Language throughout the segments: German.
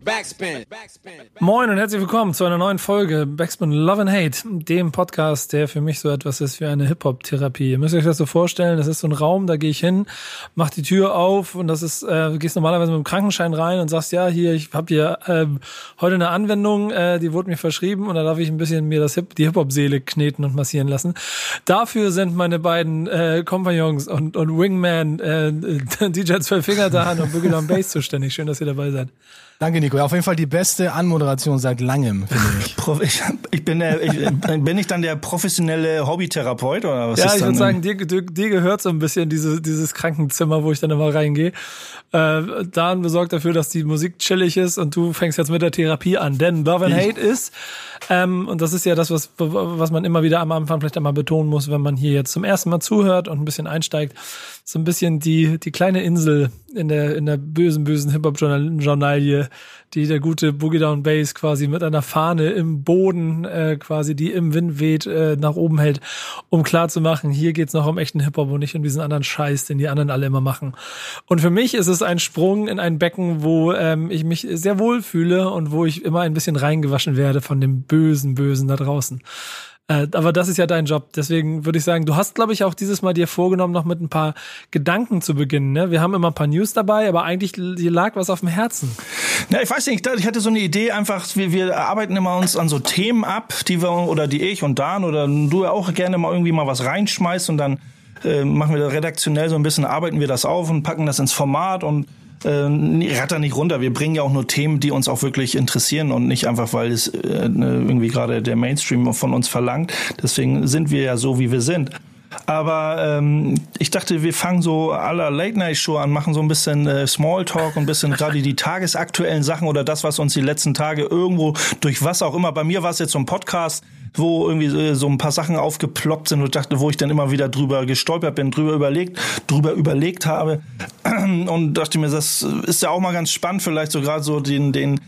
Backspin. Moin und herzlich willkommen zu einer neuen Folge Backspin Love and Hate, dem Podcast, der für mich so etwas ist wie eine Hip-Hop-Therapie. Ihr müsst euch das so vorstellen, das ist so ein Raum, da gehe ich hin, mach die Tür auf und das ist, äh, gehst normalerweise mit dem Krankenschein rein und sagst, ja, hier, ich habe hier äh, heute eine Anwendung, äh, die wurde mir verschrieben und da darf ich ein bisschen mir das Hip die Hip-Hop-Seele kneten und massieren lassen. Dafür sind meine beiden äh, Kompagnons und, und Wingman, äh, DJ Zwölffinger da und Boogie Down Bass zuständig. Schön, dass ihr dabei seid. Danke, Nico. Auf jeden Fall die beste Anmoderation seit langem, finde ich. Ich, ich bin der, ich, bin ich dann der professionelle Hobbytherapeut oder was ja, ist ich würde sagen, dir, dir, dir gehört so ein bisschen diese, dieses Krankenzimmer, wo ich dann immer reingehe. Äh, Dan besorgt dafür, dass die Musik chillig ist und du fängst jetzt mit der Therapie an. Denn Love and Hate ist, ähm, und das ist ja das, was, was man immer wieder am Anfang vielleicht einmal betonen muss, wenn man hier jetzt zum ersten Mal zuhört und ein bisschen einsteigt, so ein bisschen die, die kleine Insel in der, in der bösen, bösen Hip-Hop-Journalie, die der gute Boogie Down Bass quasi mit einer Fahne im Boden, äh, quasi, die im Wind weht, äh, nach oben hält, um klar zu machen, hier geht's noch um echten Hip-Hop und nicht um diesen anderen Scheiß, den die anderen alle immer machen. Und für mich ist es ein Sprung in ein Becken, wo ähm, ich mich sehr wohl fühle und wo ich immer ein bisschen reingewaschen werde von dem bösen, bösen da draußen. Äh, aber das ist ja dein Job. Deswegen würde ich sagen, du hast, glaube ich, auch dieses Mal dir vorgenommen, noch mit ein paar Gedanken zu beginnen. Ne? Wir haben immer ein paar News dabei, aber eigentlich lag was auf dem Herzen. Ja, ich weiß nicht, ich hatte so eine Idee einfach, wir, wir arbeiten immer uns an so Themen ab, die wir, oder die ich und Dan oder du auch gerne mal irgendwie mal was reinschmeißt und dann äh, machen wir da redaktionell so ein bisschen, arbeiten wir das auf und packen das ins Format und äh, ratter nicht runter. Wir bringen ja auch nur Themen, die uns auch wirklich interessieren und nicht einfach, weil es äh, irgendwie gerade der Mainstream von uns verlangt. Deswegen sind wir ja so, wie wir sind. Aber ähm, ich dachte, wir fangen so aller Late Night Show an, machen so ein bisschen äh, Smalltalk und ein bisschen gerade die tagesaktuellen Sachen oder das, was uns die letzten Tage irgendwo durch was auch immer. Bei mir war es jetzt so ein Podcast, wo irgendwie so ein paar Sachen aufgeploppt sind und dachte, wo ich dann immer wieder drüber gestolpert bin, drüber überlegt, drüber überlegt habe. Und dachte mir, das ist ja auch mal ganz spannend, vielleicht so gerade so den den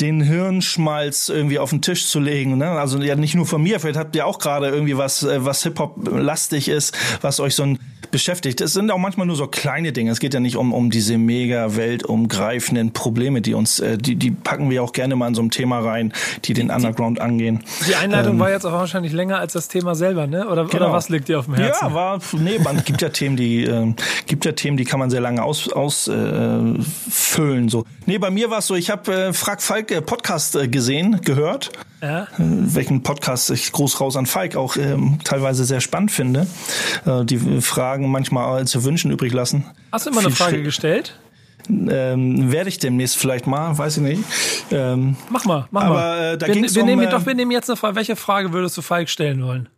den Hirnschmalz irgendwie auf den Tisch zu legen. Ne? Also ja nicht nur von mir, vielleicht habt ihr auch gerade irgendwie was, äh, was Hip-Hop-lastig ist, was euch so ein beschäftigt. Es sind auch manchmal nur so kleine Dinge. Es geht ja nicht um, um diese mega weltumgreifenden Probleme, die uns, äh, die, die packen wir auch gerne mal in so ein Thema rein, die den Underground angehen. Die Einleitung ähm, war jetzt auch wahrscheinlich länger als das Thema selber, ne? Oder, genau. oder was liegt dir auf dem Herzen? Ja, war, nee, man gibt ja Themen, die, äh, gibt ja Themen, die kann man sehr lange ausfüllen. Aus, äh, füllen, so. Nee, bei mir war es so, ich habe äh, Frag Falk äh, Podcast äh, gesehen, gehört. Ja. Äh, welchen Podcast ich groß raus an Falk auch ähm, teilweise sehr spannend finde. Die Fragen manchmal zu wünschen übrig lassen. Hast du immer Viel eine Frage gestellt? Ähm, werde ich demnächst vielleicht mal, weiß ich nicht. Ähm, mach mal, mach aber, mal. Äh, da wir, ging's wir um, nehmen äh, doch, wir nehmen jetzt eine Frage. Welche Frage würdest du Falk stellen wollen?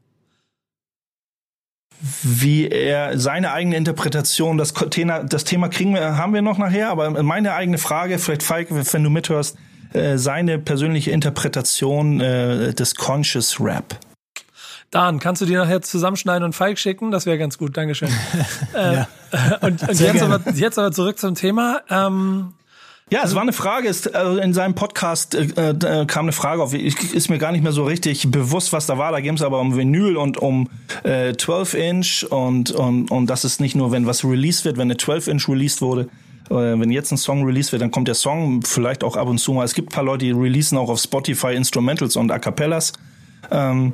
wie er seine eigene Interpretation, das Thema, das Thema kriegen wir, haben wir noch nachher, aber meine eigene Frage, vielleicht Falk, wenn du mithörst, äh, seine persönliche Interpretation äh, des Conscious Rap. Dan, kannst du die nachher zusammenschneiden und Falk schicken? Das wäre ganz gut, Dankeschön. äh, ja. Und, und jetzt, aber, jetzt aber zurück zum Thema. Ähm, ja, es war eine Frage. Es, also in seinem Podcast äh, äh, kam eine Frage auf. Ich, ist mir gar nicht mehr so richtig bewusst, was da war. Da ging es aber um Vinyl und um äh, 12 Inch und, und, und das ist nicht nur, wenn was released wird, wenn eine 12 Inch released wurde. Äh, wenn jetzt ein Song released wird, dann kommt der Song vielleicht auch ab und zu mal. Es gibt ein paar Leute, die releasen auch auf Spotify Instrumentals und A Cappellas. Ähm,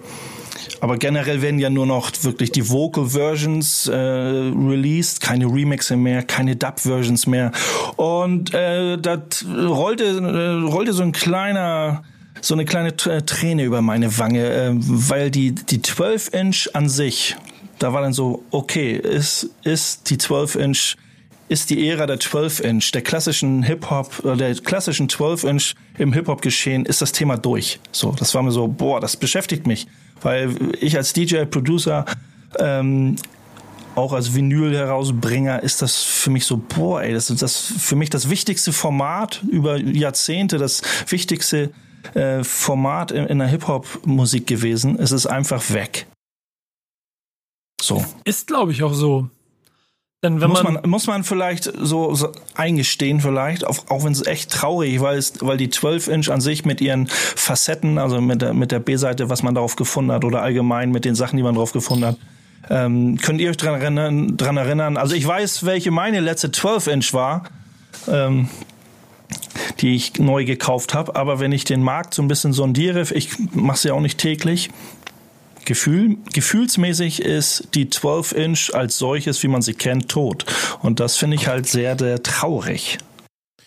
aber generell werden ja nur noch wirklich die Vocal Versions äh, released, keine Remixe mehr, keine Dub Versions mehr. Und äh, da rollte, äh, rollte so ein kleiner so eine kleine äh, Träne über meine Wange, äh, weil die die 12 Inch an sich, da war dann so okay, ist ist die 12 Inch ist die Ära der 12 Inch, der klassischen Hip Hop, äh, der klassischen 12 Inch im Hip Hop Geschehen, ist das Thema durch. So, das war mir so, boah, das beschäftigt mich weil ich als DJ, Producer, ähm, auch als Vinyl-Herausbringer ist das für mich so, boah, ey, das ist das für mich das wichtigste Format über Jahrzehnte, das wichtigste äh, Format in, in der Hip-Hop-Musik gewesen. Es ist einfach weg. So. Ist, glaube ich, auch so. Denn wenn muss man, man, muss man vielleicht so, so eingestehen, vielleicht, auch, auch wenn es echt traurig, weil es, weil die 12 Inch an sich mit ihren Facetten, also mit der, mit der B-Seite, was man darauf gefunden hat, oder allgemein mit den Sachen, die man drauf gefunden hat, ähm, könnt ihr euch dran erinnern, dran erinnern? Also ich weiß, welche meine letzte 12 Inch war. Ähm, die ich neu gekauft habe. Aber wenn ich den Markt so ein bisschen sondiere, ich mache es ja auch nicht täglich, Gefühl, gefühlsmäßig ist die 12-Inch als solches, wie man sie kennt, tot. Und das finde ich halt sehr, sehr traurig.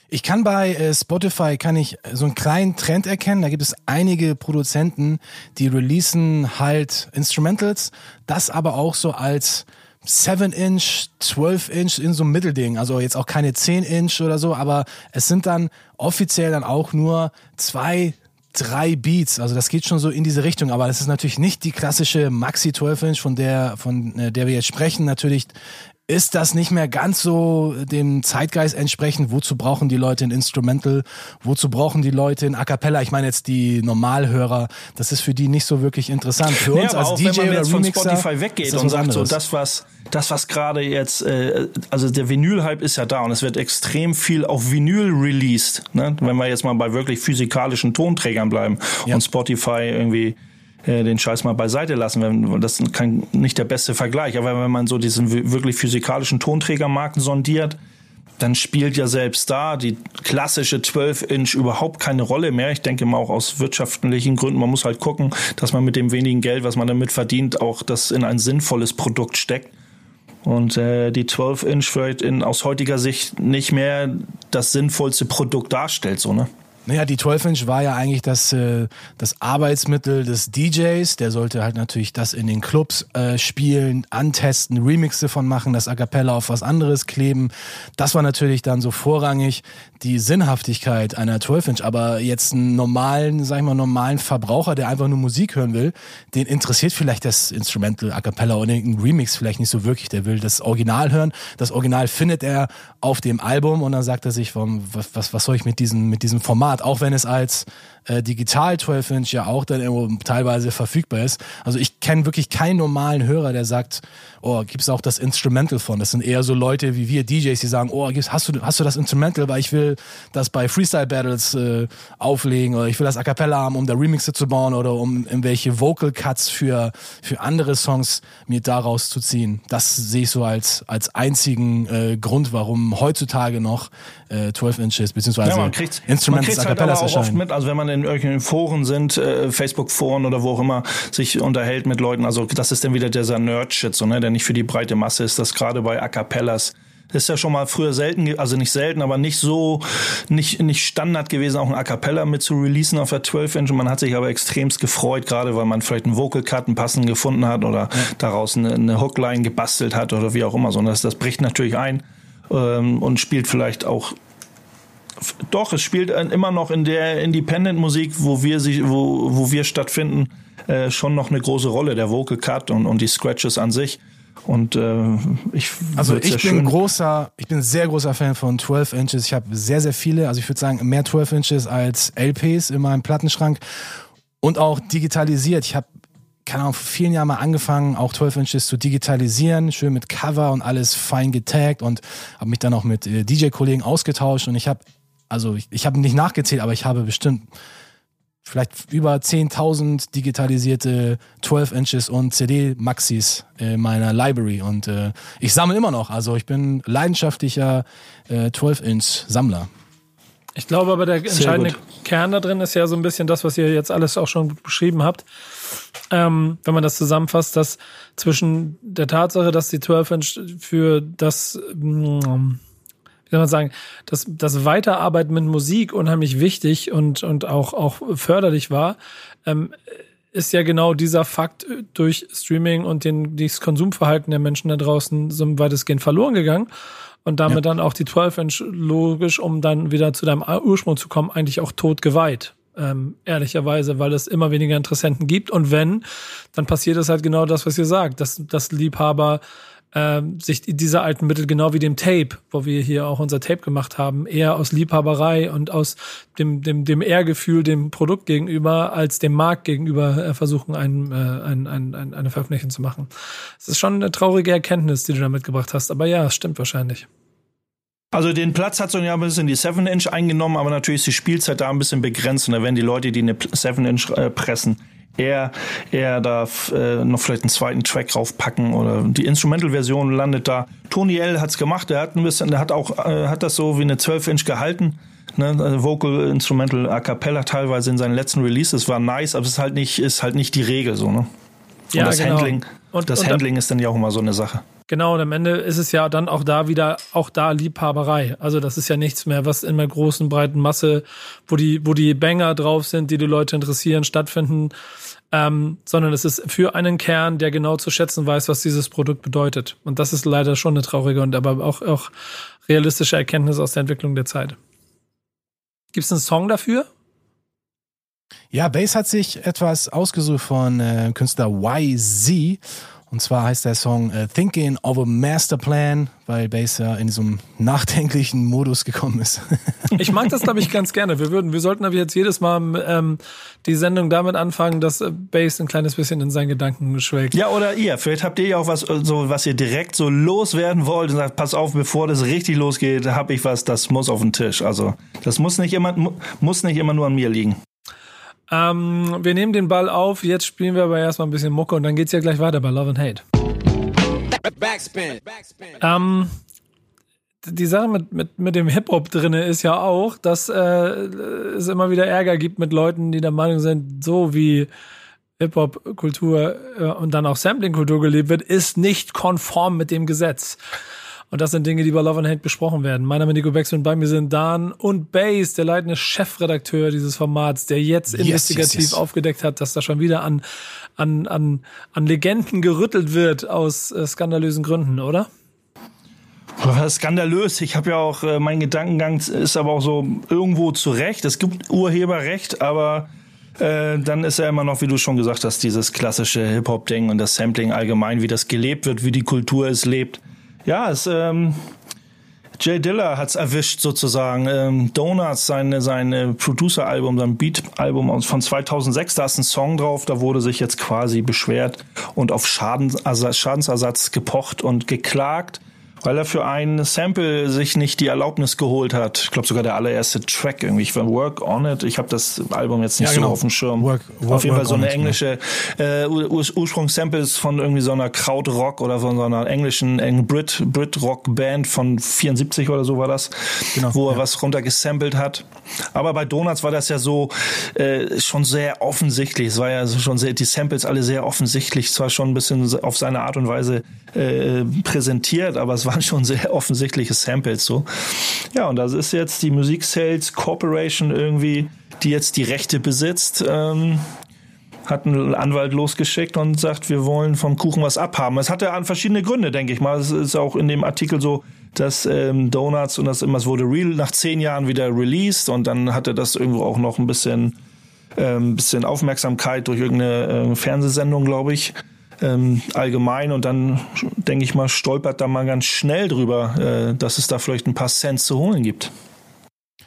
Ich kann bei äh, Spotify kann ich so einen kleinen Trend erkennen. Da gibt es einige Produzenten, die releasen halt Instrumentals, das aber auch so als 7-Inch, 12-Inch in so einem Mittelding. Also jetzt auch keine 10-Inch oder so, aber es sind dann offiziell dann auch nur zwei, drei Beats. Also das geht schon so in diese Richtung, aber es ist natürlich nicht die klassische Maxi 12 Inch, von der von äh, der wir jetzt sprechen. Natürlich ist das nicht mehr ganz so dem Zeitgeist entsprechend. Wozu brauchen die Leute ein Instrumental? Wozu brauchen die Leute ein A cappella? Ich meine jetzt die Normalhörer. Das ist für die nicht so wirklich interessant. Für nee, uns als auch, DJ wenn man oder jetzt von Remixer Spotify weggeht und sagt so, das was das was gerade jetzt, äh, also der Vinyl-Hype ist ja da und es wird extrem viel auf Vinyl released. Ne? Wenn wir jetzt mal bei wirklich physikalischen Tonträgern bleiben Ja. und Spotify irgendwie äh, den Scheiß mal beiseite lassen. Wenn, das ist kein, nicht der beste Vergleich. Aber wenn man so diesen wi- wirklich physikalischen Tonträgermarkt sondiert, dann spielt ja selbst da die klassische 12-Inch überhaupt keine Rolle mehr. Ich denke mal auch aus wirtschaftlichen Gründen. Man muss halt gucken, dass man mit dem wenigen Geld, was man damit verdient, auch das in ein sinnvolles Produkt steckt. Und äh, die 12-Inch vielleicht in, aus heutiger Sicht nicht mehr das sinnvollste Produkt darstellt, so, ne? Naja, die 12-Inch war ja eigentlich das, äh, das Arbeitsmittel des DJs. Der sollte halt natürlich das in den Clubs äh, spielen, antesten, Remixe von machen, das A Cappella auf was anderes kleben. Das war natürlich dann so vorrangig die Sinnhaftigkeit einer 12-Inch. Aber jetzt einen normalen, sag ich mal, normalen Verbraucher, der einfach nur Musik hören will, den interessiert vielleicht das Instrumental A Cappella oder irgendein Remix vielleicht nicht so wirklich. Der will das Original hören. Das Original findet er auf dem Album und dann sagt er sich, warum, was, was, soll ich mit diesem, mit diesem Format? Auch wenn es als äh, digital 12-Inch ja auch dann irgendwo teilweise verfügbar ist. Also ich kenne wirklich keinen normalen Hörer, der sagt, oh, gibt's auch das Instrumental von? Das sind eher so Leute wie wir DJs, die sagen, oh, gibt's, hast du, hast du das Instrumental, weil ich will das bei Freestyle Battles äh, auflegen oder ich will das A Cappella haben, um da Remixe zu bauen oder um irgendwelche Vocal Cuts für, für andere Songs mir daraus zu ziehen. Das sehe ich so als, als einzigen äh, Grund, warum heutzutage noch äh, 12 Inches beziehungsweise Ja, man kriegt man kriegt's A halt Cappellas oft erscheinen. mit, also wenn man in irgendwelchen Foren sind, äh, Facebook-Foren oder wo auch immer, sich unterhält mit Leuten, also das ist dann wieder dieser Nerd-Shit, so, ne, der nicht für die breite Masse ist, das gerade bei A Cappellas. Ist ja schon mal früher selten, also nicht selten, aber nicht so, nicht, nicht Standard gewesen, auch ein A Cappella mit zu releasen auf der 12-Inch. Und man hat sich aber extremst gefreut, gerade weil man vielleicht einen Vocal Cut, einen passenden gefunden hat oder daraus eine, eine Hookline gebastelt hat oder wie auch immer. So, das, das bricht natürlich ein ähm, und spielt vielleicht auch doch, es spielt immer noch in der Independent-Musik, wo wir sich, wo, wo wir stattfinden, äh, schon noch eine große Rolle, der Vocal Cut und, und die Scratches an sich. Und äh, ich Also ich bin großer, ich bin sehr großer Fan von 12 Inches. Ich habe sehr, sehr viele, also ich würde sagen mehr 12 Inches als LPs in meinem Plattenschrank und auch digitalisiert. Ich habe keine Ahnung, vor vielen Jahren mal angefangen, auch 12 Inches zu digitalisieren, schön mit Cover und alles fein getaggt und habe mich dann auch mit äh, DJ-Kollegen ausgetauscht und ich habe, also ich, ich habe nicht nachgezählt, aber ich habe bestimmt vielleicht über 10.000 digitalisierte 12 Inches und CD-Maxis in meiner Library und äh, ich sammle immer noch. Also ich bin leidenschaftlicher äh, 12-Inch-Sammler. Ich glaube aber, der entscheidende. Kern da drin ist ja so ein bisschen das, was ihr jetzt alles auch schon beschrieben habt. Ähm, wenn man das zusammenfasst, dass zwischen der Tatsache, dass die 12-Inch für das, ähm, wie soll man sagen, dass das Weiterarbeiten mit Musik unheimlich wichtig und, und auch, auch förderlich war, ähm, ist ja genau dieser Fakt durch Streaming und den, das Konsumverhalten der Menschen da draußen so weitestgehend verloren gegangen. Und damit dann auch die 12-Inch logisch, um dann wieder zu deinem Ursprung zu kommen, eigentlich auch tot geweiht. Ähm, ehrlicherweise, weil es immer weniger Interessenten gibt. Und wenn, dann passiert es halt genau das, was ihr sagt, dass, dass Liebhaber ähm, sich diese alten Mittel, genau wie dem Tape, wo wir hier auch unser Tape gemacht haben, eher aus Liebhaberei und aus dem, dem, dem Ehrgefühl dem Produkt gegenüber als dem Markt gegenüber äh, versuchen, ein, äh, ein, ein, ein, eine Veröffentlichung zu machen. Es ist schon eine traurige Erkenntnis, die du da mitgebracht hast, aber ja, es stimmt wahrscheinlich. Also den Platz hat so ja ein bisschen die 7-Inch eingenommen, aber natürlich ist die Spielzeit da ein bisschen begrenzt und da werden die Leute, die eine 7-Inch äh, pressen, eher, eher da äh, noch vielleicht einen zweiten Track raufpacken oder die Instrumental-Version landet da. Tony L. hat's gemacht, der hat ein bisschen, der hat auch, äh, hat das so wie eine 12-Inch gehalten. ne? Also Vocal, Instrumental, A Cappella teilweise in seinen letzten Releases war nice, aber es ist halt nicht, ist halt nicht die Regel so, ne? Und Ja, das genau. Handling, Und- das und- Handling ist dann ja auch immer so eine Sache. Genau, und am Ende ist es ja dann auch da wieder, auch da Liebhaberei. Also das ist ja nichts mehr, was in der großen, breiten Masse, wo die, wo die Banger drauf sind, die die Leute interessieren, stattfinden, ähm, sondern es ist für einen Kern, der genau zu schätzen weiß, was dieses Produkt bedeutet. Und das ist leider schon eine traurige und aber auch, auch realistische Erkenntnis aus der Entwicklung der Zeit. Gibt es einen Song dafür? Ja, Bass hat sich etwas ausgesucht von äh, Künstler YZ. Und zwar heißt der Song äh, Thinking of a Master Plan, weil Bass ja in diesem nachdenklichen Modus gekommen ist. Ich mag das, glaube ich, ganz gerne. Wir würden, wir sollten aber jetzt jedes Mal ähm, die Sendung damit anfangen, dass äh, Bass ein kleines bisschen in seinen Gedanken schwelgt. Ja, oder ihr, vielleicht habt ihr ja auch was, äh, so, was ihr direkt so loswerden wollt und sagt, pass auf, bevor das richtig losgeht, habe ich was, das muss auf den Tisch. Also, das muss nicht immer, mu- muss nicht immer nur an mir liegen. Ähm, wir nehmen den Ball auf, jetzt spielen wir aber erstmal ein bisschen Mucke und dann geht's ja gleich weiter bei Love and Hate. Backspin. Backspin. Ähm, die Sache mit, mit, mit dem Hip-Hop drinne ist ja auch, dass äh, es immer wieder Ärger gibt mit Leuten, die der Meinung sind, so wie Hip-Hop-Kultur äh, und dann auch Sampling-Kultur gelebt wird, ist nicht konform mit dem Gesetz. Und das sind Dinge, die bei Love and Hate besprochen werden. Mein Name ist Nico Bex und bei mir sind Dan und Bass, der leitende Chefredakteur dieses Formats, der jetzt Yes, investigativ yes, yes. aufgedeckt hat, dass da schon wieder an, an, an, an Legenden gerüttelt wird aus äh, skandalösen Gründen, oder? Skandalös. Ich habe ja auch, äh, mein Gedankengang ist aber auch so irgendwo zu Recht. Es gibt Urheberrecht, aber äh, dann ist ja immer noch, wie du schon gesagt hast, dieses klassische Hip-Hop-Ding und das Sampling allgemein, wie das gelebt wird, wie die Kultur es lebt. Ja, es, ähm, Jay Diller hat's erwischt sozusagen. Ähm, Donuts, sein, sein äh, Producer-Album, sein Beat-Album von 2006, da ist ein Song drauf, da wurde sich jetzt quasi beschwert und auf Schadensersatz, Schadensersatz gepocht und geklagt, weil er für ein Sample sich nicht die Erlaubnis geholt hat. Ich glaube sogar der allererste Track irgendwie. Ich war Work on It. Ich habe das Album jetzt nicht Ja, so genau. auf dem Schirm. Work- auf Work- jeden Fall so eine It, englische äh, Ur Ursprungssamples von irgendwie so einer Krautrock oder von so einer englischen Brit Brit Rock Band von 74 oder so war das, Genau, wo er ja. was runtergesampelt hat. Aber bei Donuts war das ja so äh, schon sehr offensichtlich. Es war ja so schon sehr die Samples alle sehr offensichtlich, zwar schon ein bisschen auf seine Art und Weise äh, präsentiert, aber es waren schon sehr offensichtliche Samples so. Ja, und das ist jetzt die Musik Sales Corporation irgendwie, die jetzt die Rechte besitzt. Ähm, hat einen Anwalt losgeschickt und sagt, wir wollen vom Kuchen was abhaben. Es hatte an verschiedene Gründe, denke ich mal. Es ist auch in dem Artikel so, dass ähm, Donuts und das immer, es wurde real nach zehn Jahren wieder released und dann hatte das irgendwo auch noch ein bisschen, ähm, bisschen Aufmerksamkeit durch irgendeine äh, Fernsehsendung, glaube ich. Ähm, allgemein und dann denke ich mal stolpert da mal ganz schnell drüber, äh, dass es da vielleicht ein paar Cents zu holen gibt.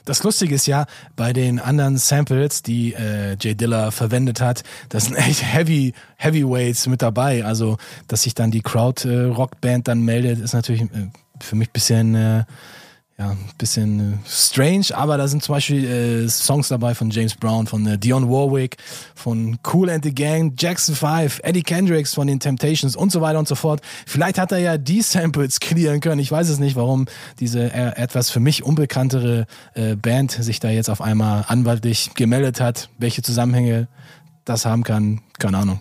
Das Lustige ist ja, bei den anderen Samples, die äh, Jay Diller verwendet hat, das sind echt Heavy Heavyweights mit dabei. Also, dass sich dann die Crowd äh, dann meldet, ist natürlich äh, für mich bisschen äh, ja, ein bisschen äh, strange, aber da sind zum Beispiel äh, Songs dabei von James Brown, von äh, Dionne Warwick, von Cool and the Gang, Jackson 5, Eddie Kendricks von den Temptations und so weiter und so fort. Vielleicht hat er ja die Samples clearen können. Ich weiß es nicht, warum diese äh, etwas für mich unbekanntere äh, Band sich da jetzt auf einmal anwaltlich gemeldet hat. Welche Zusammenhänge das haben kann, keine Ahnung.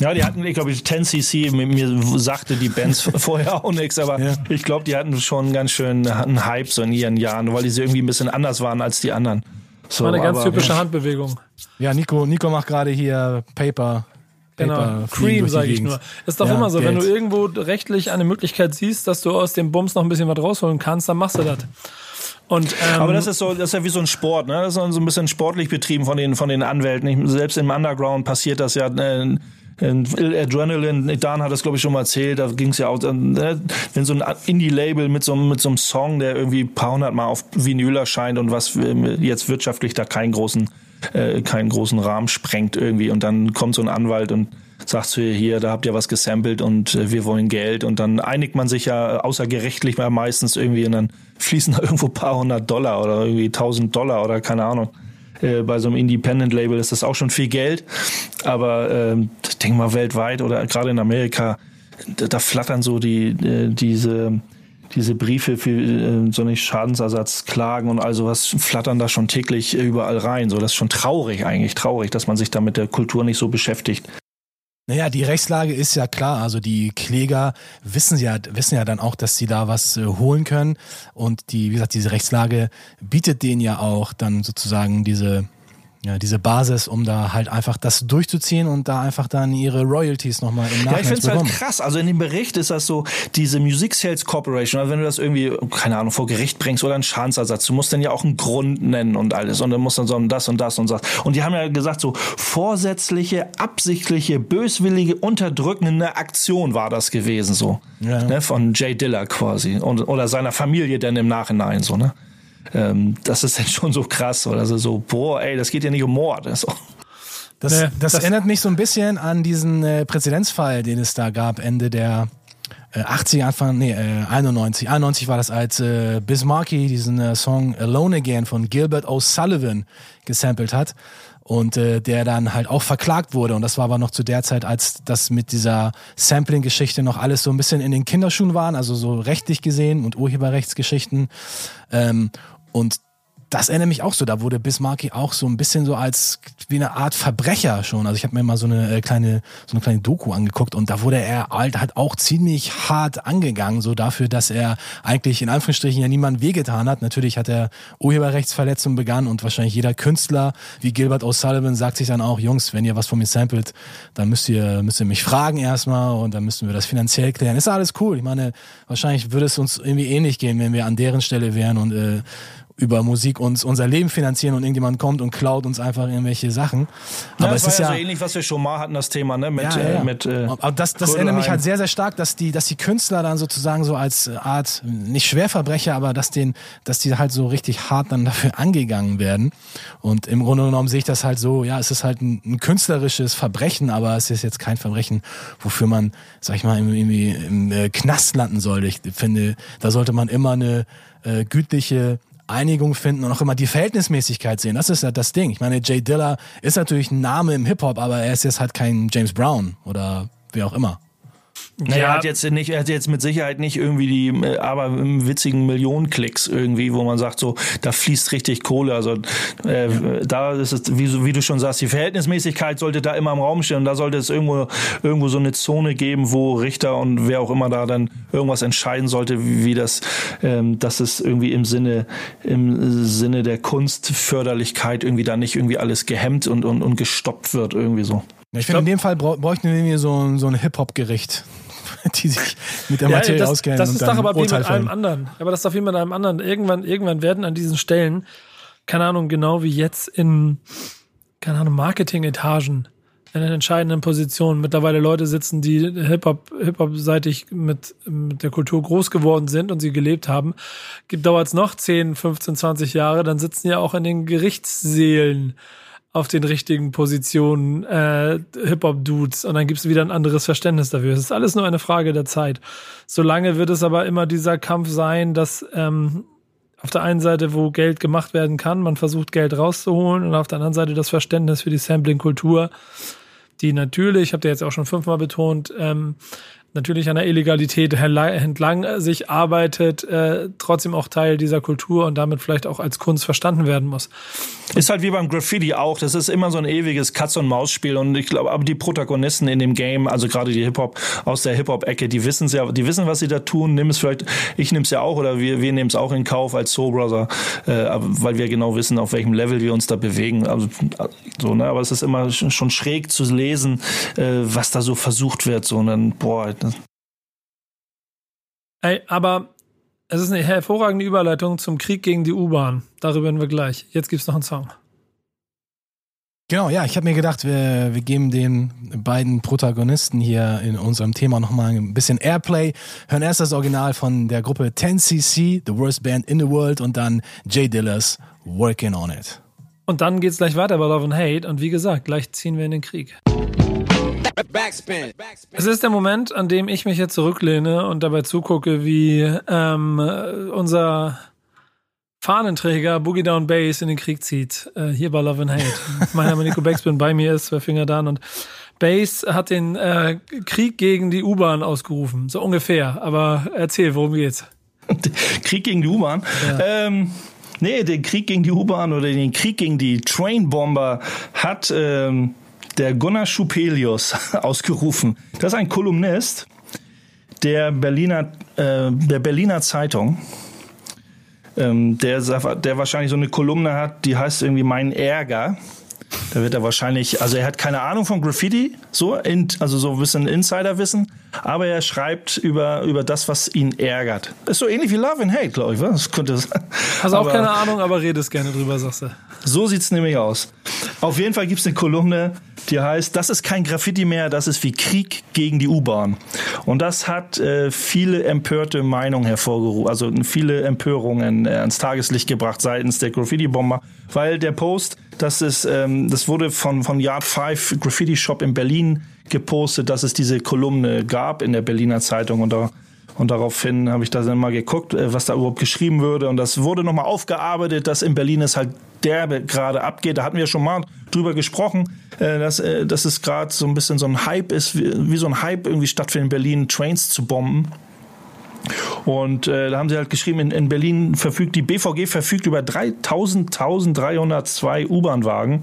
Ja, die hatten, ich glaube, 10cc, mit mir sagte die Bands vorher auch nichts, aber Ja. ich glaube, die hatten schon ganz schön einen Hype so in ihren Jahren, weil die so irgendwie ein bisschen anders waren als die anderen. So, War eine ganz aber- typische Handbewegung. Ja, Nico, Nico macht gerade hier Paper. Genau, Paper fliegen Cream sage ich nur. Ist doch Ja, immer so, wenn Geld. du irgendwo rechtlich eine Möglichkeit siehst, dass du aus dem Bums noch ein bisschen was rausholen kannst, dann machst du das. Und, ähm, Aber das ist so, das ist ja wie so ein Sport, ne? Das ist so ein bisschen sportlich betrieben von den, von den Anwälten. Ich, selbst im Underground passiert das ja. Äh, Adrenaline, Dan hat das glaube ich schon mal erzählt, da ging es ja auch, äh, wenn so ein Indie-Label mit so, einem- mit so einem Song, der irgendwie ein paar hundert Mal auf Vinyl erscheint und was äh, jetzt wirtschaftlich da keinen großen, äh, keinen großen Rahmen sprengt irgendwie und dann kommt so ein Anwalt und zu ihr, hier, da habt ihr was gesampelt und äh, wir wollen Geld und dann einigt man sich ja außergerichtlich mal meistens irgendwie und dann fließen da irgendwo ein paar hundert Dollar oder irgendwie tausend Dollar oder keine Ahnung. Äh, bei so einem Independent-Label ist das auch schon viel Geld, aber ähm, ich denke mal weltweit oder gerade in Amerika, da, da flattern so die, äh, diese diese Briefe für äh, so eine Schadensersatzklagen und all sowas flattern da schon täglich überall rein. So, das ist schon traurig eigentlich, traurig, dass man sich da mit der Kultur nicht so beschäftigt. Naja, die Rechtslage ist ja klar. Also die Kläger wissen ja, wissen ja dann auch, dass sie da was äh, holen können. Und die, wie gesagt, diese Rechtslage bietet denen ja auch dann sozusagen diese ja, diese Basis, um da halt einfach das durchzuziehen und da einfach dann ihre Royalties nochmal im Nachhinein ja, ich finde es halt krass. Also in dem Bericht ist das so, diese Music Sales Corporation, also wenn du das irgendwie, keine Ahnung, vor Gericht bringst oder einen Schadensersatz, du musst dann ja auch einen Grund nennen und alles und dann musst dann so das und das und das. Und die haben ja gesagt, so vorsätzliche, absichtliche, böswillige, unterdrückende Aktion war das gewesen, so. Ja. Ne, von Jay Diller quasi und, oder seiner Familie dann im Nachhinein, so, ne? Ähm, das ist dann schon so krass. Oder also so, boah, ey, das geht ja nicht um Mord. Das, das, nee, das, das erinnert mich so ein bisschen an diesen äh, Präzedenzfall, den es da gab, Ende der äh, 80er, Anfang, nee, äh, 91. 91 war das, als äh, Bismarcky diesen äh, Song Alone Again von Gilbert O'Sullivan gesampelt hat und äh, der dann halt auch verklagt wurde. Und das war aber noch zu der Zeit, als das mit dieser Sampling-Geschichte noch alles so ein bisschen in den Kinderschuhen waren, also so rechtlich gesehen und Urheberrechtsgeschichten. Ähm, und das erinnert mich auch so. Da wurde Bismarcky auch so ein bisschen so als wie eine Art Verbrecher schon. Also ich habe mir mal so eine äh, kleine so eine kleine Doku angeguckt und da wurde er halt, halt auch ziemlich hart angegangen, so dafür, dass er eigentlich in Anführungsstrichen ja niemand wehgetan hat. Natürlich hat er Urheberrechtsverletzungen begangen und wahrscheinlich jeder Künstler wie Gilbert O'Sullivan sagt sich dann auch, Jungs, wenn ihr was von mir samplet, dann müsst ihr müsst ihr mich fragen erstmal und dann müssen wir das finanziell klären. Ist alles cool. Ich meine, wahrscheinlich würde es uns irgendwie ähnlich gehen, wenn wir an deren Stelle wären und äh, über Musik uns unser Leben finanzieren und irgendjemand kommt und klaut uns einfach irgendwelche Sachen. Aber ja, es ist ja so ähnlich, was wir schon mal hatten, das Thema, ne? Mit, ja, ja. Äh, mit äh, Aber das, das erinnert mich halt sehr, sehr stark, dass die, dass die Künstler dann sozusagen so als Art, nicht Schwerverbrecher, aber dass den, dass die halt so richtig hart dann dafür angegangen werden. Und im Grunde genommen sehe ich das halt so, ja, es ist halt ein, ein künstlerisches Verbrechen, aber es ist jetzt kein Verbrechen, wofür man, sag ich mal, irgendwie im, im äh, Knast landen sollte. Ich finde, da sollte man immer eine äh, gütliche Einigung finden und auch immer die Verhältnismäßigkeit sehen. Das ist ja das Ding. Ich meine, Jay Diller ist natürlich ein Name im Hip-Hop, aber er ist jetzt halt kein James Brown oder wer auch immer. Ja. Er hat jetzt nicht, er hat jetzt mit Sicherheit nicht irgendwie die, äh, aber witzigen Millionenklicks irgendwie, wo man sagt, so, da fließt richtig Kohle. Also äh, ja. da ist es, wie, wie du schon sagst, die Verhältnismäßigkeit sollte da immer im Raum stehen und da sollte es irgendwo, irgendwo so eine Zone geben, wo Richter und wer auch immer da dann irgendwas entscheiden sollte, wie, wie das, ähm, dass es irgendwie im Sinne, im Sinne der Kunstförderlichkeit irgendwie da nicht irgendwie alles gehemmt und, und, und gestoppt wird, irgendwie so. Ja, ich, ich finde, in dem Fall bräuchten wir so, so ein Hip-Hop-Gericht. die sich mit der Materie das, auskennen. Das ist doch aber wie mit allem anderen. Aber das ist doch wie mit allem anderen. Irgendwann, irgendwann werden an diesen Stellen, keine Ahnung, genau wie jetzt in, keine Ahnung, Marketing-Etagen, in den entscheidenden Positionen mittlerweile Leute sitzen, die Hip-Hop, Hip-Hop-seitig mit, mit der Kultur groß geworden sind und sie gelebt haben. Dauert es noch 10, 15, 20 Jahre, dann sitzen ja auch in den Gerichtssälen auf den richtigen Positionen äh, Hip-Hop-Dudes und dann gibt es wieder ein anderes Verständnis dafür. Es ist alles nur eine Frage der Zeit. Solange wird es aber immer dieser Kampf sein, dass ähm, auf der einen Seite, wo Geld gemacht werden kann, man versucht Geld rauszuholen und auf der anderen Seite das Verständnis für die Sampling-Kultur, die natürlich, ich habe dir jetzt auch schon fünfmal betont, ähm, natürlich an der Illegalität entlang sich arbeitet, äh, trotzdem auch Teil dieser Kultur und damit vielleicht auch als Kunst verstanden werden muss. Ist halt wie beim Graffiti auch. Das ist immer so ein ewiges Katz-und-Maus-Spiel. Und ich glaube, aber die Protagonisten in dem Game, also gerade die Hip-Hop aus der Hip-Hop-Ecke, die wissen ja, die wissen, was sie da tun. Nimm es vielleicht, ich nehme es ja auch oder wir, wir nehmen es auch in Kauf als Soul Brother, äh, weil wir genau wissen, auf welchem Level wir uns da bewegen. Also so, ne? Aber es ist immer schon schräg zu lesen, äh, was da so versucht wird. So, boah. Ey, aber es ist eine hervorragende Überleitung zum Krieg gegen die U-Bahn. Darüber werden wir gleich. Jetzt gibt es noch einen Song. Genau, ja, ich habe mir gedacht, wir, wir geben den beiden Protagonisten hier in unserem Thema nochmal ein bisschen Airplay. Hören erst das Original von der Gruppe 10cc, The Worst Band in the World, und dann Jay Dillers, Working on It. Und dann geht's gleich weiter bei Love and Hate. Und wie gesagt, gleich ziehen wir in den Krieg. Backspin. Es ist der Moment, an dem ich mich jetzt zurücklehne und dabei zugucke, wie ähm, unser Fahnenträger Boogie Down Bass in den Krieg zieht. Äh, hier bei Love and Hate. mein Name ist Nico Backspin, bei mir ist zwei Finger dann und Bass hat den äh, Krieg gegen die U-Bahn ausgerufen, so ungefähr. Aber erzähl, worum geht's? Krieg gegen die U-Bahn. Ja. Ähm, nee, den Krieg gegen die U-Bahn oder den Krieg gegen die Trainbomber hat ähm, der Gunnar Schupelius ausgerufen. Das ist ein Kolumnist der Berliner, äh, der Berliner Zeitung. Ähm, der, der wahrscheinlich so eine Kolumne hat, die heißt irgendwie Mein Ärger. Da wird er wahrscheinlich, also er hat keine Ahnung von Graffiti, so, in, also so ein bisschen Insiderwissen, aber er schreibt über, über das, was ihn ärgert. Ist so ähnlich wie Love and Hate, glaube ich, was? Könnte Hast auch keine Ahnung, aber redest gerne drüber, sagst du. So sieht's nämlich aus. Auf jeden Fall gibt's eine Kolumne, die heißt, das ist kein Graffiti mehr, das ist wie Krieg gegen die U-Bahn. Und das hat äh, viele empörte Meinungen hervorgerufen, also viele Empörungen äh, ans Tageslicht gebracht seitens der Graffiti-Bomber, weil der Post, das ist, ähm, das wurde von, von Yard 5 Graffiti Shop in Berlin gepostet, dass es diese Kolumne gab in der Berliner Zeitung und da und daraufhin habe ich da dann mal geguckt, äh, was da überhaupt geschrieben würde. Und das wurde nochmal aufgearbeitet, dass in Berlin es halt derbe gerade abgeht. Da hatten wir schon mal drüber gesprochen, äh, dass, äh, dass es gerade so ein bisschen so ein Hype ist, wie, so ein Hype irgendwie stattfindet in Berlin, Trains zu bomben. Und äh, da haben sie halt geschrieben, in, in Berlin verfügt die BVG verfügt über 3.302 U-Bahn-Wagen.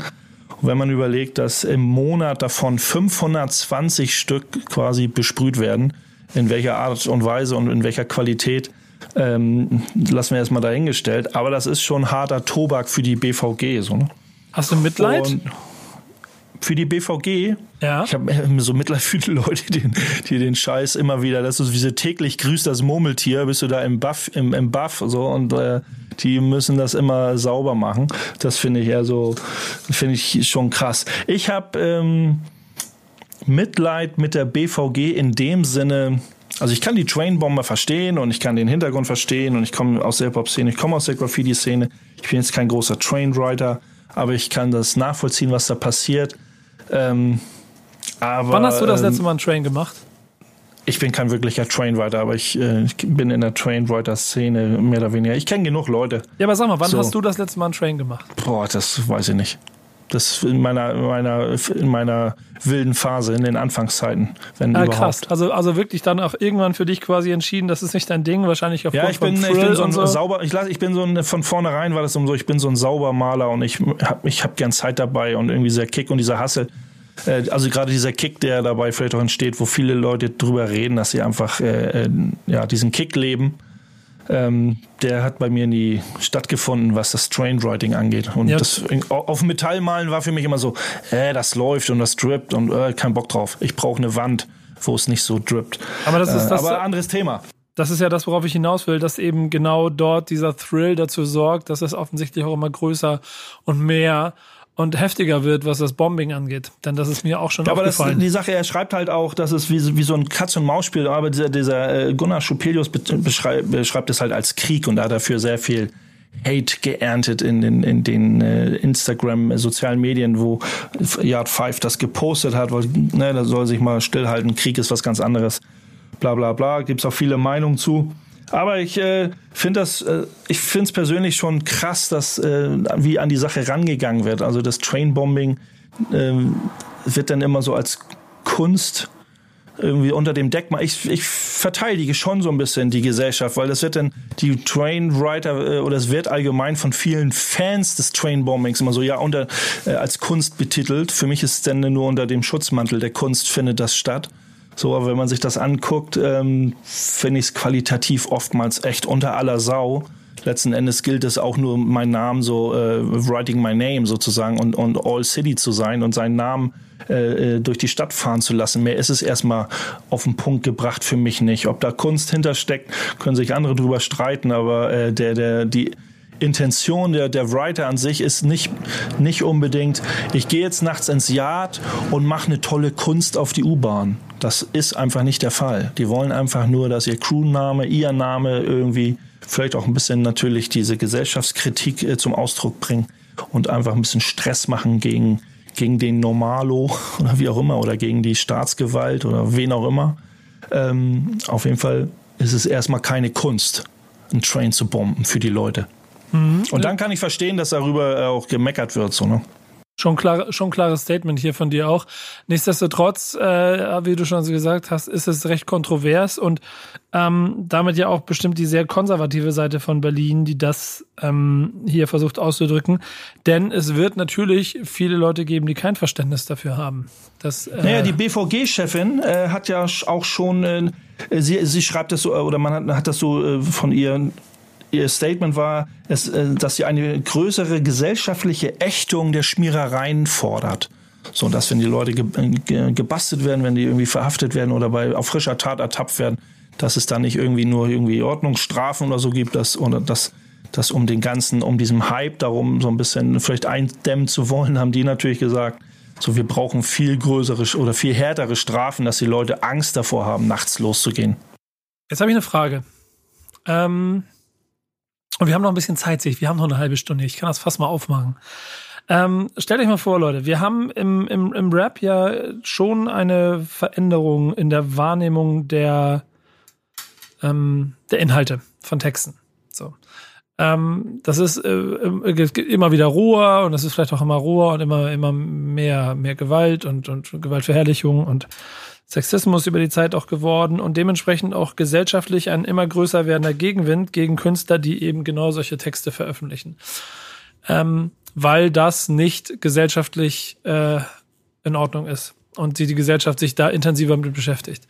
Und wenn man überlegt, dass im Monat davon 520 Stück quasi besprüht werden, in welcher Art und Weise und in welcher Qualität, ähm, lassen wir erstmal dahingestellt. Aber das ist schon harter Tobak für die BVG. So, ne? Hast du Mitleid? Und für die BVG, ja. ich habe so Mitleid für die Leute, die, die den Scheiß immer wieder, das ist wie so täglich grüßt das Murmeltier, bist du da im Buff, im, im Buff so und äh, die müssen das immer sauber machen. Das finde ich eher so, finde ich schon krass. Ich habe ähm, Mitleid mit der BVG in dem Sinne, also ich kann die Trainbomber verstehen und ich kann den Hintergrund verstehen und ich komme aus der Hip-Hop-Szene, ich komme aus der Graffiti-Szene. Ich bin jetzt kein großer Trainwriter, aber ich kann das nachvollziehen, was da passiert. Ähm, aber, Wann hast du das ähm, letzte Mal einen Train gemacht? Ich bin kein wirklicher Trainwriter, aber ich, äh, ich bin in der Trainwriter-Szene mehr oder weniger. Ich kenne genug Leute. Ja, aber sag mal, wann So. hast du das letzte Mal einen Train gemacht? Boah, das weiß ich nicht. Das in meiner, in meiner, in meiner wilden Phase, in den Anfangszeiten, wenn Ah, überhaupt. krass. Also, also wirklich dann auch irgendwann für dich quasi entschieden, das ist nicht dein Ding, wahrscheinlich aufgrund Ja, ich bin, von ich bin so ein so. sauber, ich, lass, ich bin so ein, von vornherein war das so, ich bin so ein Saubermaler und ich hab, ich hab gern Zeit dabei und irgendwie dieser Kick und dieser Hassel. Äh, Also gerade dieser Kick, der dabei vielleicht auch entsteht, wo viele Leute drüber reden, dass sie einfach äh, äh, ja, diesen Kick leben, ähm, der hat bei mir nie stattgefunden, was das Trainwriting angeht. Und Ja. das auf Metallmalen war für mich immer so, äh, das läuft und das drippt und äh, kein Bock drauf. Ich brauche eine Wand, wo es nicht so drippt. Aber das ist Äh, das- aber anderes Thema. Das ist ja das, worauf ich hinaus will, dass eben genau dort dieser Thrill dazu sorgt, dass es offensichtlich auch immer größer und mehr und heftiger wird, was das Bombing angeht. Denn das ist mir auch schon Ja, aber das, aufgefallen. die Sache, er schreibt halt auch, dass es wie, so- wie so ein Katz-und-Maus-Spiel, aber dieser, dieser äh, Gunnar Schupelius be beschreibt, beschreibt es halt als Krieg und hat dafür sehr viel Hate geerntet in den, in den äh, Instagram-sozialen Medien, wo Yard 5 das gepostet hat, weil ne, da soll sich mal stillhalten, Krieg ist was ganz anderes, bla bla bla, gibt's auch viele Meinungen zu. Aber ich äh, finde das, äh, ich finde es persönlich schon krass, dass äh, wie an die Sache rangegangen wird. Also das Trainbombing ähm, wird dann immer so als Kunst irgendwie unter dem Deckmal. Ich, ich verteidige schon so ein bisschen die Gesellschaft, weil das wird dann die Trainwriter äh, oder es wird allgemein von vielen Fans des Trainbombings immer so ja unter äh, als Kunst betitelt. Für mich ist es dann nur unter dem Schutzmantel der Kunst findet das statt. So, aber wenn man sich das anguckt, ähm, finde ich es qualitativ oftmals echt unter aller Sau. Letzten Endes gilt es auch nur, meinen Namen so, äh, writing my name sozusagen und, und All City zu sein und seinen Namen äh, äh, durch die Stadt fahren zu lassen. Mehr ist es erstmal auf den Punkt gebracht für mich nicht. Ob da Kunst hintersteckt, können sich andere drüber streiten, aber äh, der, der, die Intention der, der Writer an sich ist nicht, nicht unbedingt, ich gehe jetzt nachts ins Yard und mache eine tolle Kunst auf die U-Bahn. Das ist einfach nicht der Fall. Die wollen einfach nur, dass ihr Crewname, ihr Name irgendwie vielleicht auch ein bisschen natürlich diese Gesellschaftskritik äh, zum Ausdruck bringen und einfach ein bisschen Stress machen gegen, gegen den Normalo oder wie auch immer oder gegen die Staatsgewalt oder wen auch immer. Ähm, auf jeden Fall ist es erstmal keine Kunst, einen Train zu bomben für die Leute. Und dann kann ich verstehen, dass darüber äh, auch gemeckert wird. So, ne? Schon klar, schon klares Statement hier von dir auch. Nichtsdestotrotz, äh, wie du schon so gesagt hast, ist es recht kontrovers und ähm, damit ja auch bestimmt die sehr konservative Seite von Berlin, die das ähm, hier versucht auszudrücken. Denn es wird natürlich viele Leute geben, die kein Verständnis dafür haben. Das, äh naja, die BVG-Chefin äh, hat ja auch schon, äh, sie, sie schreibt das so, oder man hat, hat das so äh, von ihr Ihr Statement war, es, äh, dass sie eine größere gesellschaftliche Ächtung der Schmierereien fordert. So, dass wenn die Leute ge ge gebastelt werden, wenn die irgendwie verhaftet werden oder bei auf frischer Tat ertappt werden, dass es da nicht irgendwie nur irgendwie Ordnungsstrafen oder so gibt, dass oder dass das um den ganzen, um diesem Hype darum so ein bisschen vielleicht eindämmen zu wollen, haben die natürlich gesagt, so wir brauchen viel größere oder viel härtere Strafen, dass die Leute Angst davor haben, nachts loszugehen. Jetzt habe ich eine Frage. Ähm, und wir haben noch ein bisschen Zeit, sich. Wir haben noch eine halbe Stunde. Ich kann das fast mal aufmachen. Ähm, stellt euch mal vor, Leute, wir haben im, im, im Rap ja schon eine Veränderung in der Wahrnehmung der, ähm, der Inhalte von Texten. So. Ähm, das ist äh, immer wieder roher und das ist vielleicht auch immer roher und immer, immer mehr, mehr Gewalt und, und Gewaltverherrlichung und Sexismus über die Zeit auch geworden und dementsprechend auch gesellschaftlich ein immer größer werdender Gegenwind gegen Künstler, die eben genau solche Texte veröffentlichen. Ähm, weil das nicht gesellschaftlich äh, in Ordnung ist und die, die Gesellschaft sich da intensiver mit beschäftigt.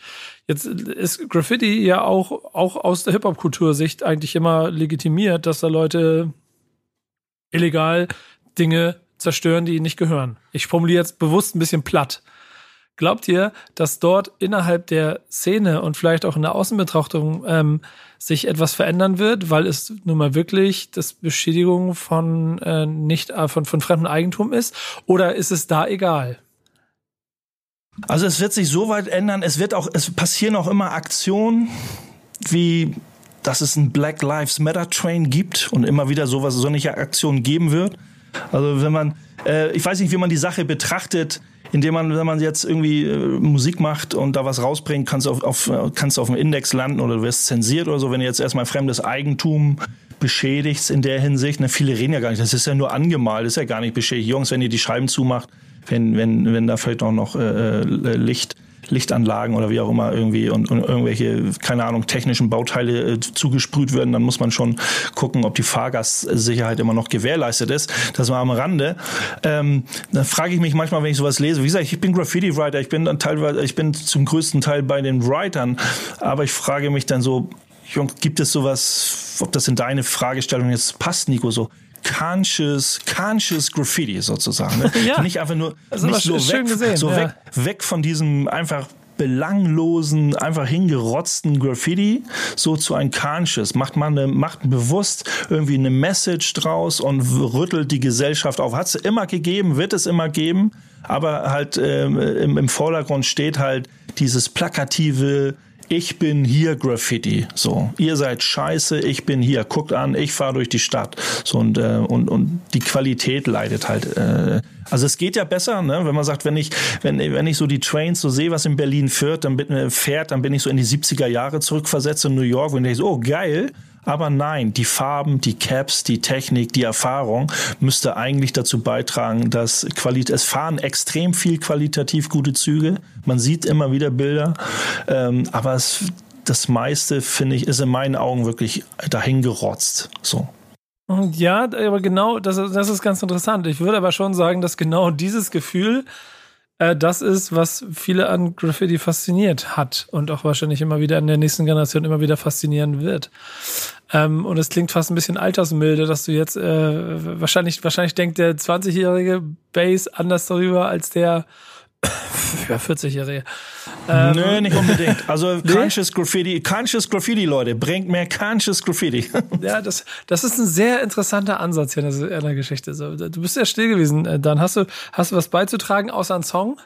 Jetzt ist Graffiti ja auch, auch aus der Hip-Hop-Kultursicht eigentlich immer legitimiert, dass da Leute illegal Dinge zerstören, die ihnen nicht gehören. Ich formuliere jetzt bewusst ein bisschen platt. Glaubt ihr, dass dort innerhalb der Szene und vielleicht auch in der Außenbetrachtung ähm, sich etwas verändern wird, weil es nun mal wirklich das Beschädigung von äh, nicht äh, von von fremdem Eigentum ist? Oder ist es da egal? Also es wird sich so weit ändern. Es wird auch es passieren auch immer Aktionen wie dass es ein Black Lives Matter Train gibt und immer wieder sowas solche Aktionen geben wird. Also wenn man äh, ich weiß nicht, wie man die Sache betrachtet indem man, wenn man jetzt irgendwie äh, Musik macht und da was rausbringt, kannst du auf, auf, kannst du auf dem Index landen oder du wirst zensiert oder so, wenn du jetzt erstmal fremdes Eigentum beschädigst in der Hinsicht. Ne, viele reden ja gar nicht, das ist ja nur angemalt, das ist ja gar nicht beschädigt. Jungs, wenn ihr die Scheiben zumacht, wenn, wenn, wenn da vielleicht auch noch äh, äh Licht Lichtanlagen oder wie auch immer irgendwie und, und irgendwelche, keine Ahnung, technischen Bauteile äh, zugesprüht werden, dann muss man schon gucken, ob die Fahrgastsicherheit immer noch gewährleistet ist. Das war am Rande. Ähm, da frage ich mich manchmal, wenn ich sowas lese, wie gesagt, ich bin Graffiti-Writer, ich bin dann teilweise, ich bin zum größten Teil bei den Writern, aber ich frage mich dann so, gibt es sowas, ob das in deine Fragestellung jetzt passt, Nico, so conscious, conscious Graffiti sozusagen. Ne? ja. Nicht einfach nur, also nicht so, weg, gesehen, so ja. weg, weg von diesem einfach belanglosen, einfach hingerotzten Graffiti so zu ein Conscious. Macht man eine, macht bewusst irgendwie eine Message draus und rüttelt die Gesellschaft auf. Hat es immer gegeben, wird es immer geben, aber halt ähm, im, im Vordergrund steht halt dieses plakative, ich bin hier Graffiti. So, ihr seid scheiße, ich bin hier. Guckt an, ich fahre durch die Stadt. So und äh, und und die Qualität leidet halt. Äh, also es geht ja besser, ne? wenn man sagt, wenn ich wenn wenn ich so die Trains so sehe, was in Berlin fährt, dann bin, äh, fährt, dann bin ich so in die 70er Jahre zurückversetzt in New York und denke so, oh geil. Aber nein, die Farben, die Caps, die Technik, die Erfahrung müsste eigentlich dazu beitragen, dass Qualität, es fahren extrem viel qualitativ gute Züge. Man sieht immer wieder Bilder, ähm, aber es, das meiste, finde ich, ist in meinen Augen wirklich dahingerotzt. So. Ja, aber genau, das, das ist ganz interessant. Ich würde aber schon sagen, dass genau dieses Gefühl äh, das ist, was viele an Graffiti fasziniert hat und auch wahrscheinlich immer wieder in der nächsten Generation immer wieder faszinieren wird. Ähm, und es klingt fast ein bisschen altersmilde, dass du jetzt äh, wahrscheinlich, wahrscheinlich denkt der 20-jährige Bass anders darüber als der ja, 40-Jährige. Ähm, Nö, nicht unbedingt. Also? Conscious Graffiti, Conscious Graffiti, Leute, bringt mehr Conscious Graffiti. ja, das, das ist ein sehr interessanter Ansatz hier in der Geschichte. Du bist ja still gewesen. Äh, dann hast du, hast du was beizutragen außer einen Song?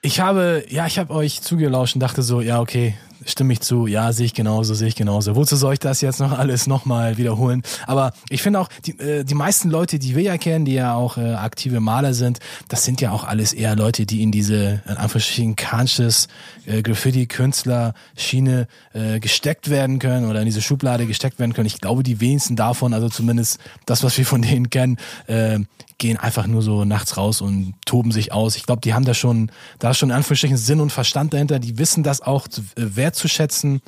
Ich habe, ja, ich habe euch zugelauscht und dachte so, ja, okay, stimme ich zu. Ja, sehe ich genauso, sehe ich genauso. Wozu soll ich das jetzt noch alles nochmal wiederholen? Aber ich finde auch, die, äh, die meisten Leute, die wir ja kennen, die ja auch äh, aktive Maler sind, das sind ja auch alles eher Leute, die in diese, in Anführungsstrichen, Conscious äh, Graffiti-Künstler-Schiene äh, gesteckt werden können oder in diese Schublade gesteckt werden können. Ich glaube, die wenigsten davon, also zumindest das, was wir von denen kennen, äh, gehen einfach nur so nachts raus und toben sich aus. Ich glaube, die haben da schon, da ist schon in Anführungsstrichen Sinn und Verstand dahinter. Die wissen das auch äh, wertzuschätzen.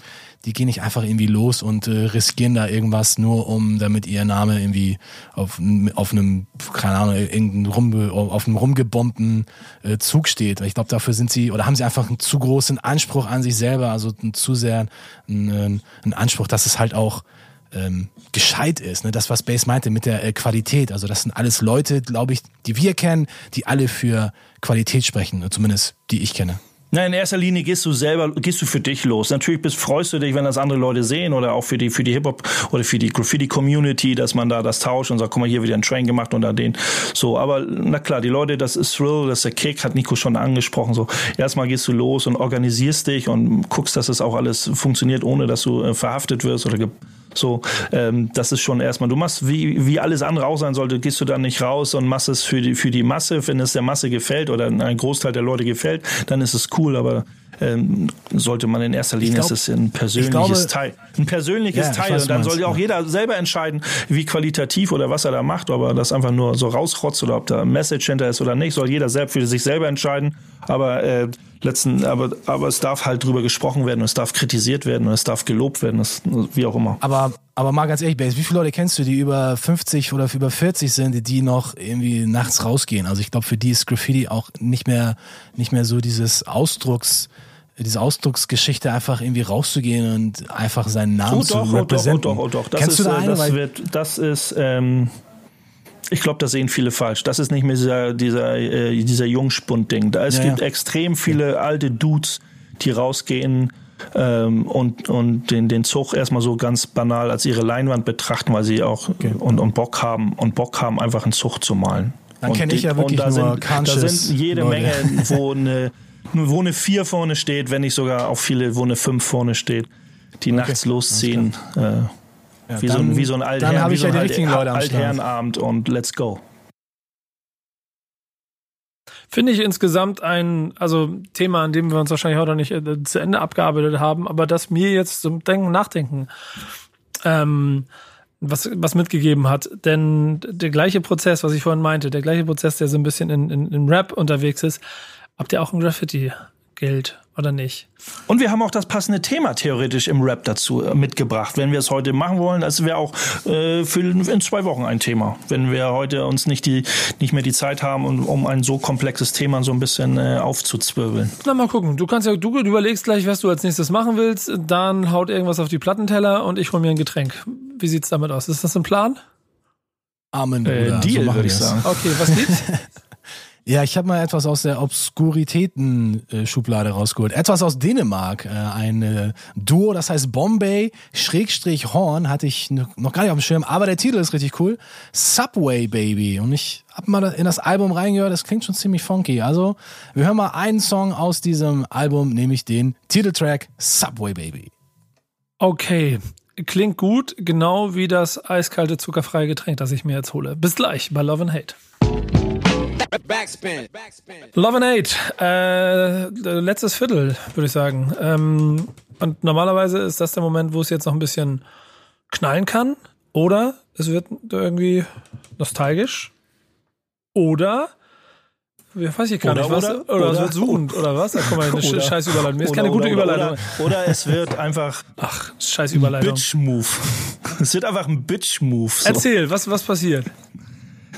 Die gehen nicht einfach irgendwie los und äh, riskieren da irgendwas nur um, damit ihr Name irgendwie auf, auf einem, keine Ahnung, irgendein rum, auf einem rumgebombten äh, Zug steht. Ich glaube, dafür sind sie oder haben sie einfach einen zu großen Anspruch an sich selber, also einen zu sehr einen, einen Anspruch, dass es halt auch ähm, gescheit ist. Ne? Das, was Base meinte mit der äh, Qualität. Also das sind alles Leute, glaube ich, die wir kennen, die alle für Qualität sprechen, zumindest die ich kenne. Na, in erster Linie gehst du selber, gehst du für dich los. Natürlich bist, freust du dich, wenn das andere Leute sehen oder auch für die, für die Hip-Hop oder für die Graffiti-Community, dass man da das tauscht und sagt, guck mal, hier wieder ein Train gemacht und da den. So, aber na klar, die Leute, das ist Thrill, das ist der Kick, hat Nico schon angesprochen. So, erstmal gehst du los und organisierst dich und guckst, dass es auch alles funktioniert, ohne dass du äh, verhaftet wirst oder so, ähm, das ist schon erstmal, du machst, wie, wie alles andere auch sein sollte, gehst du dann nicht raus und machst es für die, für die Masse. Wenn es der Masse gefällt oder ein Großteil der Leute gefällt, dann ist es cool, aber ähm, sollte man in erster Linie, glaub, ist es ein persönliches glaube, Teil. Ein persönliches ja, Teil. Und dann soll ja auch jeder selber entscheiden, wie qualitativ oder was er da macht, ob er das einfach nur so rausrotzt oder ob da ein Message hinter ist oder nicht, soll jeder selbst für sich selber entscheiden. Aber äh, letzten, aber, aber es darf halt drüber gesprochen werden, und es darf kritisiert werden, und es darf gelobt werden, das, wie auch immer. Aber, aber mal ganz ehrlich, Base, wie viele Leute kennst du, die über 50 oder über 40 sind, die noch irgendwie nachts rausgehen? Also ich glaube, für die ist Graffiti auch nicht mehr, nicht mehr so dieses Ausdrucks, diese Ausdrucksgeschichte einfach irgendwie rauszugehen und einfach seinen Namen oh, zu doch, repräsentieren. Oh doch, oh doch, oh doch. Das Kennst ist, du da äh, eine? Das, wird, das ist, ähm, ich glaube, das sehen viele falsch. Das ist nicht mehr dieser, dieser, äh, dieser Jungspund-Ding. Da es ja, gibt ja. extrem viele alte Dudes, die rausgehen ähm, und, und den, den Zug erstmal so ganz banal als ihre Leinwand betrachten, weil sie auch okay. und, und Bock haben und Bock haben, einfach einen Zug zu malen. Dann kenne ich ja wirklich da nur sind, Da sind jede Leute. Menge, wo eine wo eine 4 vorne steht, wenn nicht sogar auch viele, wo eine 5 vorne steht, die okay. nachts losziehen. Äh, ja, wie, dann, so ein, wie so ein Altherren, wie so ein ja Altherrenabend und let's go. Finde ich insgesamt ein also Thema, an dem wir uns wahrscheinlich heute nicht äh, zu Ende abgearbeitet haben, aber das mir jetzt zum Denken, Nachdenken ähm, was, was mitgegeben hat. Denn der gleiche Prozess, was ich vorhin meinte, der gleiche Prozess, der so ein bisschen in, in, in Rap unterwegs ist, Habt ihr auch ein Graffiti-Geld oder nicht? Und wir haben auch das passende Thema theoretisch im Rap dazu äh, mitgebracht. Wenn wir es heute machen wollen, das wäre auch äh, für in zwei Wochen ein Thema. Wenn wir heute uns nicht die nicht mehr die Zeit haben, um, um ein so komplexes Thema so ein bisschen äh, aufzuzwirbeln. Na mal gucken. Du kannst ja du überlegst gleich, was du als nächstes machen willst. Dann haut irgendwas auf die Plattenteller und ich hol mir ein Getränk. Wie sieht's damit aus? Ist das ein Plan? Amen. Äh, Deal, so würde ich sagen. Okay, was gibt's? Ja, ich habe mal etwas aus der Obskuritäten-Schublade rausgeholt. Etwas aus Dänemark. Äh, ein äh, Duo, das heißt Bombay Schrägstrich Horn, hatte ich noch gar nicht auf dem Schirm, aber der Titel ist richtig cool. Subway Baby. Und ich habe mal in das Album reingehört, das klingt schon ziemlich funky. Also, wir hören mal einen Song aus diesem Album, nämlich den Titeltrack Subway Baby. Okay, klingt gut, genau wie das eiskalte zuckerfreie Getränk, das ich mir jetzt hole. Bis gleich bei Love and Hate. Backspin. Love and Hate. Äh, letztes Viertel, würde ich sagen. Ähm, und normalerweise ist das der Moment, wo es jetzt noch ein bisschen knallen kann. Oder es wird irgendwie nostalgisch. Oder ja, weiß ich gar oder, nicht, was. Oder, oder, oder, es wird suchend, oder was? Ach, guck mal, eine oder, scheiß Überleitung. Mir ist keine gute Überleitung. Oder, es wird einfach. Ach, scheiß Überleitung. Bitch-Move. Es wird einfach ein Bitch-Move. So. Erzähl, was, was passiert?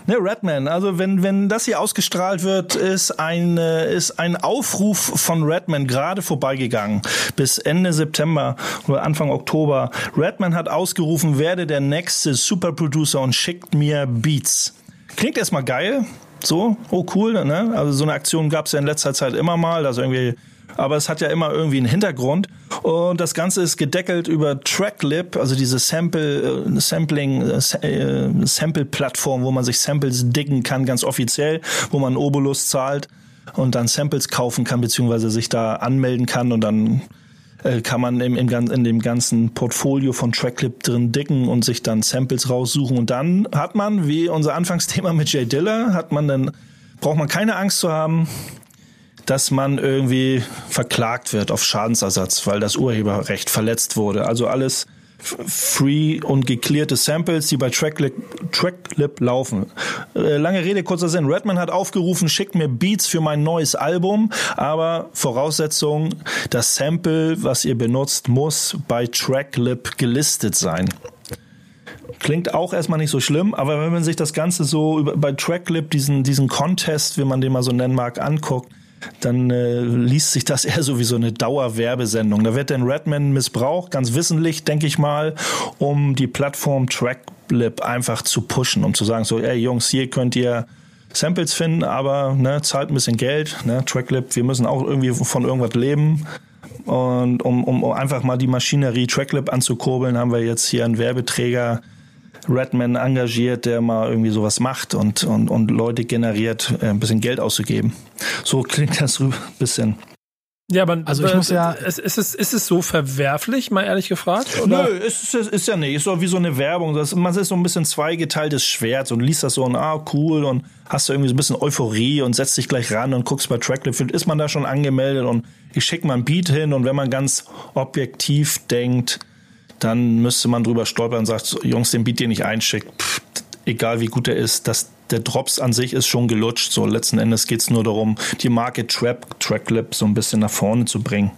Ne, Redman. Also wenn, wenn das hier ausgestrahlt wird, ist ein, ist ein Aufruf von Redman gerade vorbeigegangen. Bis Ende September oder Anfang Oktober. Redman hat ausgerufen, werde der nächste Superproducer und schickt mir Beats. Klingt erstmal geil. So, oh cool, ne? Also so eine Aktion gab es ja in letzter Zeit immer mal, dass irgendwie aber es hat ja immer irgendwie einen Hintergrund. Und das Ganze ist gedeckelt über Tracklib, also diese Sample, äh, Sampling, äh, äh, Sample-Plattform, wo man sich Samples diggen kann, ganz offiziell, wo man Obolus zahlt und dann Samples kaufen kann, beziehungsweise sich da anmelden kann und dann kann man im, im, in dem ganzen Portfolio von Tracklip drin dicken und sich dann Samples raussuchen. Und dann hat man, wie unser Anfangsthema mit Jay Diller, hat man dann, braucht man keine Angst zu haben, dass man irgendwie verklagt wird auf Schadensersatz, weil das Urheberrecht verletzt wurde. Also alles free und geklärte Samples, die bei Tracklip, Tracklip laufen. Äh, lange Rede, kurzer Sinn. Redman hat aufgerufen, schickt mir Beats für mein neues Album, aber Voraussetzung, das Sample, was ihr benutzt, muss bei Tracklip gelistet sein. Klingt auch erstmal nicht so schlimm, aber wenn man sich das Ganze so bei Tracklip, diesen, diesen Contest, wie man den mal so nennen mag, anguckt, dann äh, liest sich das eher so wie so eine Dauerwerbesendung. Da wird dann Redman missbraucht, ganz wissentlich, denke ich mal, um die Plattform Tracklip einfach zu pushen, um zu sagen, so, ey Jungs, hier könnt ihr Samples finden, aber ne, zahlt ein bisschen Geld, ne, Tracklip, wir müssen auch irgendwie von irgendwas leben. Und um, um einfach mal die Maschinerie Tracklip anzukurbeln, haben wir jetzt hier einen Werbeträger Redman engagiert, der mal irgendwie sowas macht und, und, und Leute generiert, äh, ein bisschen Geld auszugeben. So klingt das ein bisschen. Ja, aber also ich muss ja. Ist, ist, es, ist es so verwerflich, mal ehrlich gefragt? Oder? Nö, ist, ist, ist ja nicht. Ist so wie so eine Werbung. Das, man ist so ein bisschen zweigeteiltes Schwert und liest das so und ah, cool und hast du irgendwie so ein bisschen Euphorie und setzt dich gleich ran und guckst bei Tracklip. Ist man da schon angemeldet und ich schicke mal ein Beat hin und wenn man ganz objektiv denkt, dann müsste man drüber stolpern und sagt, Jungs, den Beat, den ich einschicke, egal wie gut er ist, das, der Drops an sich ist schon gelutscht. So letzten Endes geht es nur darum, die Marke Trap, Tracklip so ein bisschen nach vorne zu bringen.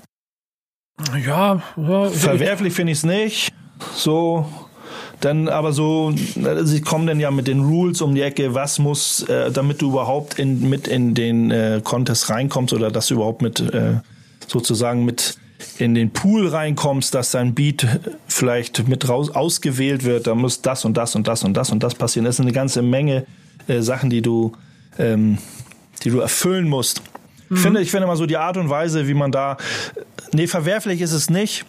Ja, ja verwerflich finde ich es nicht. So, dann aber so, sie kommen dann ja mit den Rules um die Ecke, was muss, äh, damit du überhaupt in, mit in den äh, Contest reinkommst oder dass du überhaupt mit äh, sozusagen mit in den Pool reinkommst, dass dein Beat vielleicht mit raus ausgewählt wird, da muss das und das und das und das und das passieren. Das ist eine ganze Menge äh, Sachen, die du, ähm, die du erfüllen musst. Mhm. Ich finde, ich finde mal so die Art und Weise, wie man da, nee, verwerflich ist es nicht.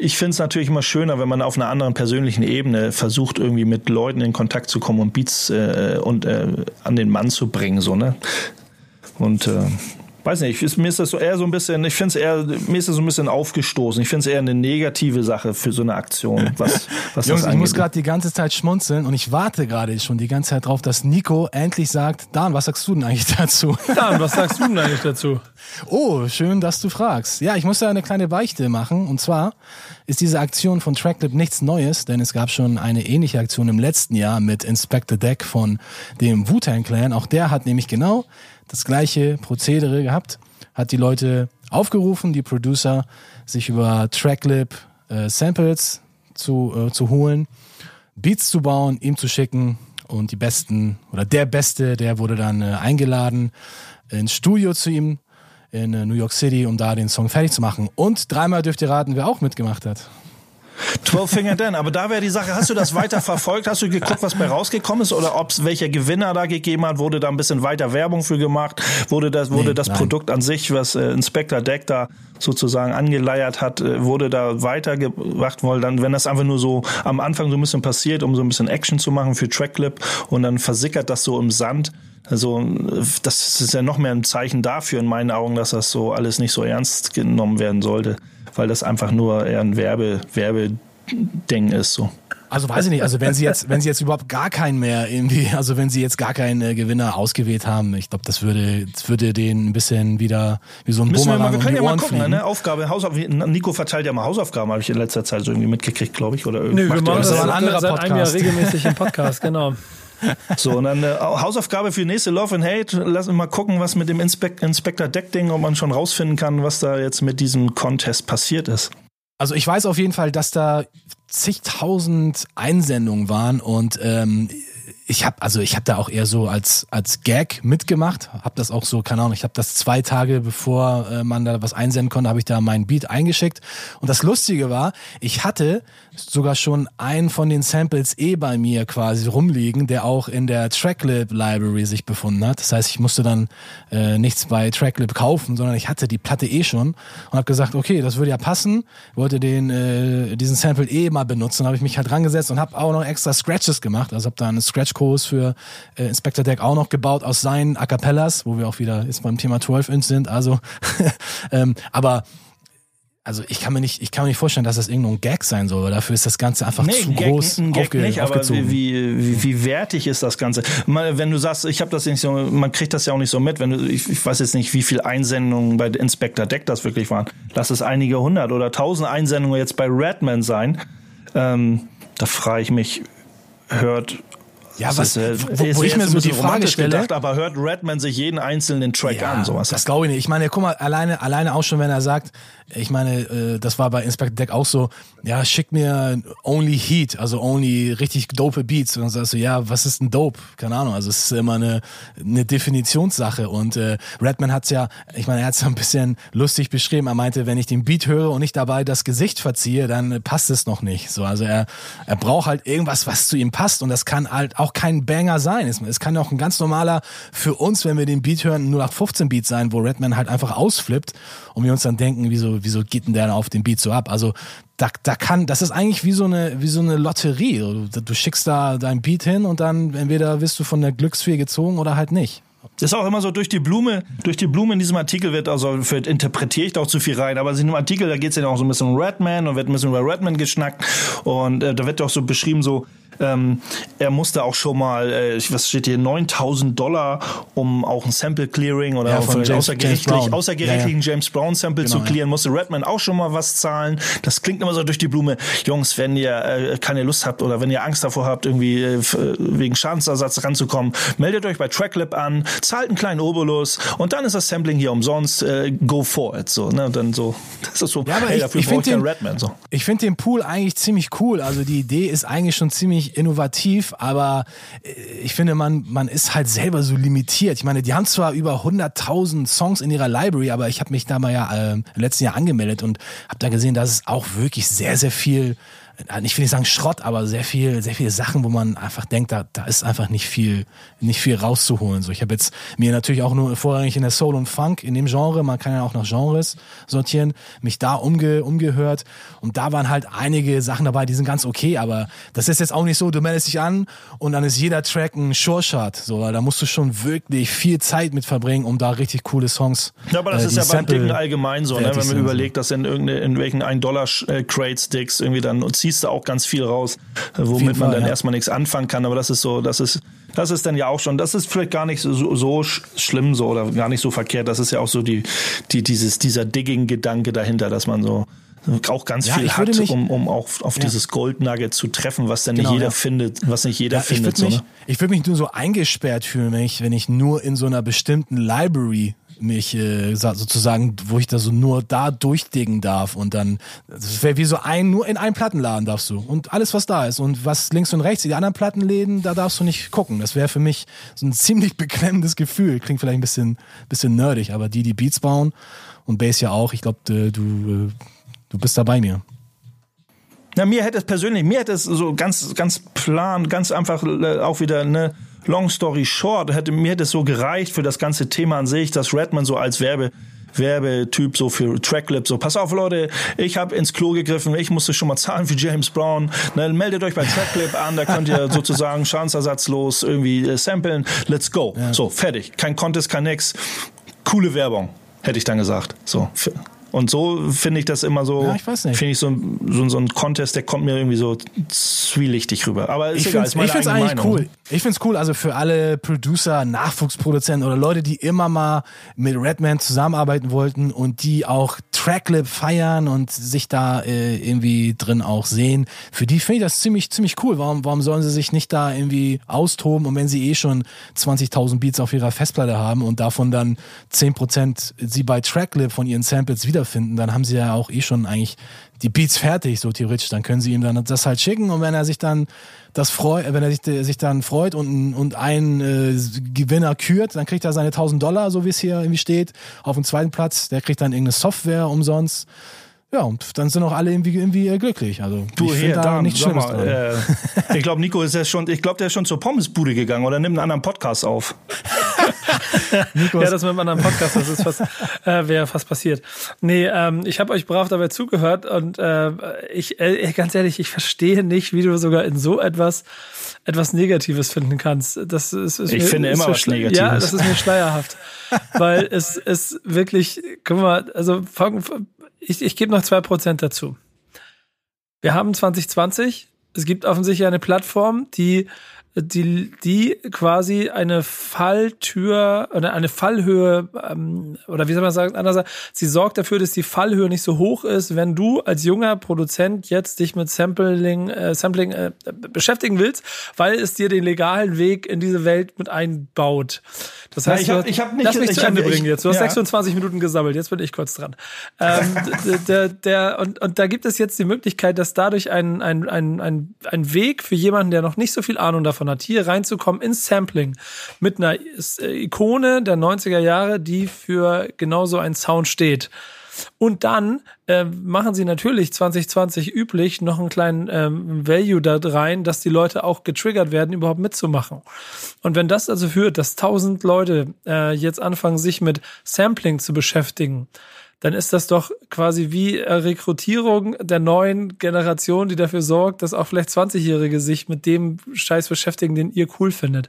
Ich finde es natürlich immer schöner, wenn man auf einer anderen persönlichen Ebene versucht, irgendwie mit Leuten in Kontakt zu kommen und Beats äh, und äh, an den Mann zu bringen, so ne. Und äh, weiß nicht, mir ist das so eher so ein bisschen, ich finde es eher, mir ist das so ein bisschen aufgestoßen. Ich finde es eher eine negative Sache für so eine Aktion. Was, was Jungs, ich muss gerade die ganze Zeit schmunzeln und ich warte gerade schon die ganze Zeit drauf, dass Nico endlich sagt, Dan, was sagst du denn eigentlich dazu? Dan, was sagst du denn eigentlich dazu? Oh, schön, dass du fragst. Ja, ich muss da eine kleine Beichte machen. Und zwar ist diese Aktion von Tracklip nichts Neues, denn es gab schon eine ähnliche Aktion im letzten Jahr mit Inspector Deck von dem Wu-Tang Clan. Auch der hat nämlich genau das gleiche Prozedere gehabt, hat die Leute aufgerufen, die Producer, sich über Tracklip äh, Samples zu, äh, zu holen, Beats zu bauen, ihm zu schicken und die besten oder der Beste, der wurde dann äh, eingeladen ins Studio zu ihm in äh, New York City, um da den Song fertig zu machen. Und dreimal dürft ihr raten, wer auch mitgemacht hat. 12 Finger Dan. Aber da wäre die Sache, hast du das weiter verfolgt? Hast du geguckt, was bei rausgekommen ist? Oder ob es welcher Gewinner da gegeben hat? Wurde da ein bisschen weiter Werbung für gemacht? Wurde das, wurde nee, das Produkt an sich, was äh, Inspector Deck da sozusagen angeleiert hat, äh, wurde da weitergebracht? Weil dann, wenn das einfach nur so am Anfang so ein bisschen passiert, um so ein bisschen Action zu machen für Trackclip und dann versickert das so im Sand, also das ist ja noch mehr ein Zeichen dafür in meinen Augen, dass das so alles nicht so ernst genommen werden sollte weil das einfach nur eher ein Werbe, Werbeding ist so. Also weiß ich nicht, also wenn sie jetzt, wenn sie jetzt überhaupt gar keinen mehr irgendwie, also wenn sie jetzt gar keinen äh, Gewinner ausgewählt haben, ich glaube, das würde, das würde den ein bisschen wieder wie so ein Müssen Bumerang wir, mal, wir können ja mal gucken, ne? Aufgabe, Hausaufgaben, Nico verteilt ja mal Hausaufgaben, habe ich in letzter Zeit so irgendwie mitgekriegt, glaube ich, oder irgendwie. Nö, wir machen das, das ein anderer seit Podcast. einem Jahr regelmäßig im Podcast, genau. So, und dann äh, Hausaufgabe für nächste Love and Hate. Lass uns mal gucken, was mit dem Inspect Inspector Deck Ding, ob man schon rausfinden kann, was da jetzt mit diesem Contest passiert ist. Also ich weiß auf jeden Fall, dass da zigtausend Einsendungen waren und ähm, ich habe also ich habe da auch eher so als als Gag mitgemacht, habe das auch so keine Ahnung, ich habe das zwei Tage bevor äh, man da was einsenden konnte, habe ich da meinen Beat eingeschickt. Und das Lustige war, ich hatte sogar schon einen von den Samples eh bei mir quasi rumliegen, der auch in der Tracklib Library sich befunden hat. Das heißt, ich musste dann äh, nichts bei Tracklib kaufen, sondern ich hatte die Platte eh schon und habe gesagt, okay, das würde ja passen, wollte den äh, diesen Sample eh mal benutzen, habe ich mich halt rangesetzt und habe auch noch extra Scratches gemacht, also habe da einen Scratch Kurs für äh, Inspector Deck auch noch gebaut aus seinen A cappellas, wo wir auch wieder jetzt beim Thema 12 Inch sind, also ähm, aber also ich kann mir nicht, ich kann mir nicht vorstellen, dass das irgendein Gag sein soll, weil dafür ist das Ganze einfach Nee, zu Gag, groß ein Gag aufge nicht, aber aufgezogen. wie, wie, wie wertig ist das Ganze? Mal, wenn du sagst, ich habe das nicht so, man kriegt das ja auch nicht so mit, wenn du, ich, ich weiß jetzt nicht, wie viel Einsendungen bei Inspector Deck das wirklich waren. Lass es einige hundert oder tausend Einsendungen jetzt bei Redman sein. Ähm, da frage ich mich, hört Ja, das was, ist, äh, wo, wo ich mir so die Frage stelle, gedacht, aber hört Redman sich jeden einzelnen Track an, sowas. Das glaube ich nicht. Ich meine, guck mal, alleine, alleine auch schon, wenn er sagt, ich meine, äh, das war bei Inspector Deck auch so, ja, schick mir only Heat, also only richtig dope Beats. Und dann sagst du, ja, was ist ein Dope? Keine Ahnung. Also es ist immer eine, eine Definitionssache. Und äh, Redman hat's ja, ich meine, er hat's ja ein bisschen lustig beschrieben. Er meinte, wenn ich den Beat höre und nicht dabei das Gesicht verziehe, dann passt es noch nicht. So, also er, er braucht halt irgendwas, was zu ihm passt. Und das kann halt auch kein Banger sein. Es, es kann auch ein ganz normaler für uns, wenn wir den Beat hören, 0815 Beat sein, wo Redman halt einfach ausflippt und wir uns dann denken, wieso, wieso geht denn der auf den Beat so ab? Also da, da kann, das ist eigentlich wie so eine, wie so eine Lotterie. Du, du schickst da dein Beat hin und dann entweder wirst du von der Glücksfee gezogen oder halt nicht. Das ist auch immer so durch die Blume, durch die Blume in diesem Artikel wird, also für, interpretiere ich da auch zu viel rein, aber in dem Artikel, da geht es ja auch so ein bisschen um Redman und wird ein bisschen über Redman geschnackt und äh, da wird auch so beschrieben, so, ähm, er musste auch schon mal, äh, was steht hier, 9000 Dollar, um auch ein Sample Clearing oder Ja, von James- außergerichtlich, James Brown. außergerichtlichen Ja, ja. James Brown Sample Genau, zu clearen, musste Redman auch schon mal was zahlen. Das klingt immer so durch die Blume. Jungs, wenn ihr äh, keine Lust habt oder wenn ihr Angst davor habt, irgendwie äh, wegen Schadensersatz ranzukommen, meldet euch bei Tracklip an, zahlt einen kleinen Obolus und dann ist das Sampling hier umsonst. Äh, go for it. So, ne? Und dann so, das ist so, Ja, aber hey, ich- dafür ich brauche ich den- Redman. So. Ich finde den Pool eigentlich ziemlich cool. Also die Idee ist eigentlich schon ziemlich innovativ, aber äh, ich finde, man, man ist halt selber so limitiert. Ich meine, die haben zwar über 100.000 Songs in ihrer Library, aber ich habe mich da mal ja äh, im letzten Jahr angemeldet und habe da gesehen, dass es auch wirklich sehr, sehr viel ich will nicht sagen Schrott, aber sehr viel, sehr viele Sachen, wo man einfach denkt, da, da ist einfach nicht viel, nicht viel rauszuholen. So, ich habe jetzt mir natürlich auch nur vorrangig in der Soul und Funk in dem Genre, man kann ja auch nach Genres sortieren, mich da umge, umgehört und da waren halt einige Sachen dabei, die sind ganz okay, aber das ist jetzt auch nicht so, du meldest dich an und dann ist jeder Track ein Sure-Shot, so, weil da musst du schon wirklich viel Zeit mit verbringen, um da richtig coole Songs. Ja, aber das äh, ist ja beim Dicken allgemein so, ne? wenn man überlegt, dass in, irgendeine, in welchen 1-Dollar-Crate-Sticks irgendwie dann ziehst du auch ganz viel raus, äh, womit jeden man Fall, dann ja. erstmal nichts anfangen kann. Aber das ist so, das ist, das ist dann ja auch schon, das ist vielleicht gar nicht so, so, so sch- schlimm so oder gar nicht so verkehrt. Das ist ja auch so die, die, dieses, dieser Digging-Gedanke dahinter, dass man so auch ganz Ja, viel hat, mich- um, um auch auf dieses Goldnugget zu treffen, was dann Genau, nicht jeder ja. findet, was nicht jeder Ja, ich findet. würde So, mich, ne? ich würd mich nur so eingesperrt fühlen, wenn ich, wenn ich nur in so einer bestimmten Library mich äh, sa- sozusagen, wo ich da so nur da durchdicken darf und dann, das wäre wie so ein, nur in einen Plattenladen darfst du und alles was da ist und was links und rechts, die anderen Plattenläden, da darfst du nicht gucken. Das wäre für mich so ein ziemlich beklemmendes Gefühl. Klingt vielleicht ein bisschen, bisschen nerdig, aber die, die Beats bauen und Bass ja auch, ich glaube, du, äh, du bist da bei mir. Na, mir hätte es persönlich, mir hätte es so ganz, ganz plan, ganz einfach äh, auch wieder eine Long Story Short, hätte, mir hätte es so gereicht für das ganze Thema an sich, dass Redman so als Werbe, Werbetyp so für Tracklip, so pass auf Leute, ich habe ins Klo gegriffen, ich musste schon mal zahlen für James Brown, ne, meldet euch bei Tracklip an, da könnt ihr sozusagen schadensersatzlos irgendwie äh, samplen, let's go. So, fertig, kein Contest, kein nix, coole Werbung, hätte ich dann gesagt. So, und so finde ich das immer so, Ja, ich weiß nicht. finde ich so, ein- so, so ein Contest, der kommt mir irgendwie so zwielichtig rüber. Aber Ich finde eigene eigentlich Meinung. cool. Ich find's cool, also für alle Producer, Nachwuchsproduzenten oder Leute, die immer mal mit Redman zusammenarbeiten wollten und die auch Tracklip feiern und sich da äh, irgendwie drin auch sehen. Für die finde ich das ziemlich, ziemlich cool. Warum, warum sollen sie sich nicht da irgendwie austoben und wenn sie eh schon 20.000 Beats auf ihrer Festplatte haben und davon dann 10% sie bei Tracklip von ihren Samples wiederfinden, dann haben sie ja auch eh schon eigentlich die Beats fertig, so theoretisch. Dann können sie ihm dann das halt schicken und wenn er sich dann das freut, wenn er sich, sich dann freut und, und einen äh, Gewinner kürt, dann kriegt er seine 1000 Dollar, so wie es hier irgendwie steht, auf dem zweiten Platz. Der kriegt dann irgendeine Software umsonst. Ja, und dann sind auch alle irgendwie, irgendwie äh, glücklich. Also Du ich hier, da Dan, nichts Schlimmes mal, dran. äh, ich glaube, Nico ist ja schon, ich glaube, der ist schon zur Pommesbude gegangen oder nimmt einen anderen Podcast auf. Ja, das mit einem anderen Podcast, das ist fast, äh, wäre fast passiert. Nee, ähm, ich habe euch brav dabei zugehört und äh, ich, äh, ganz ehrlich, ich verstehe nicht, wie du sogar in so etwas etwas Negatives finden kannst. Das ist, ist Ich mir, finde ist immer was Negatives. Ja, das ist mir schleierhaft, weil es ist wirklich, guck mal, also fang, ich, ich gebe noch zwei Prozent dazu. Wir haben 2020. Es gibt offensichtlich eine Plattform, die die, die quasi eine Falltür oder eine Fallhöhe ähm, oder wie soll man sagen, anders sie sorgt dafür, dass die Fallhöhe nicht so hoch ist, wenn du als junger Produzent jetzt dich mit Sampling, äh, Sampling äh, beschäftigen willst, weil es dir den legalen Weg in diese Welt mit einbaut. Das heißt, ich hab, ich hab nicht, lass mich ich zu Ende bringen jetzt. Du hast ja. 26 Minuten gesammelt, jetzt bin ich kurz dran. Ähm, der, der, und, und da gibt es jetzt die Möglichkeit, dass dadurch ein, ein, ein, ein, ein Weg für jemanden, der noch nicht so viel Ahnung davon hat, hier reinzukommen ins Sampling mit einer Ikone der 90er Jahre, die für genau so einen Sound steht. Und dann äh, machen sie natürlich 2020 üblich noch einen kleinen ähm, Value da rein, dass die Leute auch getriggert werden, überhaupt mitzumachen. Und wenn das also führt, dass tausend Leute äh, jetzt anfangen, sich mit Sampling zu beschäftigen, dann ist das doch quasi wie äh, Rekrutierung der neuen Generation, die dafür sorgt, dass auch vielleicht 20-Jährige sich mit dem Scheiß beschäftigen, den ihr cool findet.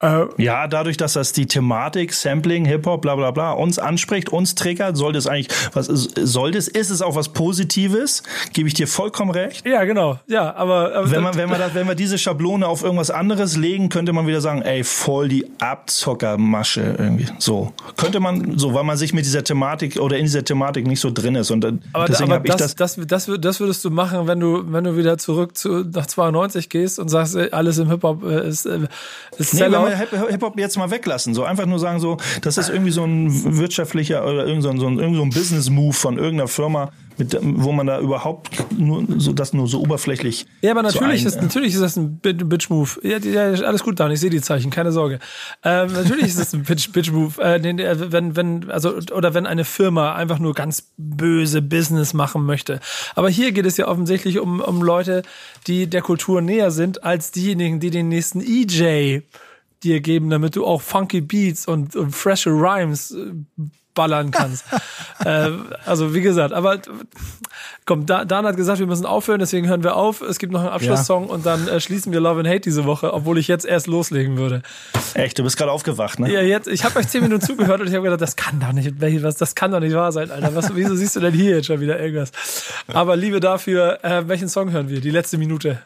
Äh, ja, dadurch, dass das die Thematik, Sampling, Hip-Hop, bla bla bla, uns anspricht, uns triggert, sollte es eigentlich, was sollte es, ist es auch was Positives, gebe ich dir vollkommen recht. Ja, genau, ja, aber, aber wenn man, wenn man das, wenn wir diese Schablone auf irgendwas anderes legen, könnte man wieder sagen, ey, voll die Abzockermasche irgendwie, so. Könnte man, so, weil man sich mit dieser Thematik oder in dieser Thematik nicht so drin ist und dann, aber, deswegen habe ich das, das, das, das würdest du machen, wenn du, wenn du wieder zurück zu, nach 92 gehst und sagst, ey, alles im Hip-Hop äh, ist, ist nee, Sellout. Hip-Hop jetzt mal weglassen. So einfach nur sagen, so, das ist irgendwie so ein wirtschaftlicher oder irgend so ein, ein, irgend so ein Business-Move von irgendeiner Firma, mit, wo man da überhaupt nur so das nur so oberflächlich. Ja, aber natürlich so ist natürlich ist das ein Bitch-Move. Ja, ja, alles gut, Dan, ich sehe die Zeichen, keine Sorge. Ähm, natürlich ist das ein Bitch-Move. Äh, wenn, wenn, also, oder wenn eine Firma einfach nur ganz böse Business machen möchte. Aber hier geht es ja offensichtlich um, um Leute, die der Kultur näher sind, als diejenigen, die den nächsten EJ dir geben, damit du auch funky Beats und, und freshe Rhymes ballern kannst. äh, also wie gesagt, aber komm, Dan hat gesagt, wir müssen aufhören, deswegen hören wir auf. Es gibt noch einen Abschlusssong ja. und dann äh, schließen wir Love and Hate diese Woche, obwohl ich jetzt erst loslegen würde. Echt, du bist gerade aufgewacht, ne? Ja, jetzt. Ich habe euch zehn Minuten zugehört und ich habe gedacht, das kann doch nicht, was, das kann doch nicht wahr sein, Alter. Was, wieso siehst du denn hier jetzt schon wieder irgendwas? Aber Liebe dafür, äh, welchen Song hören wir? Die letzte Minute.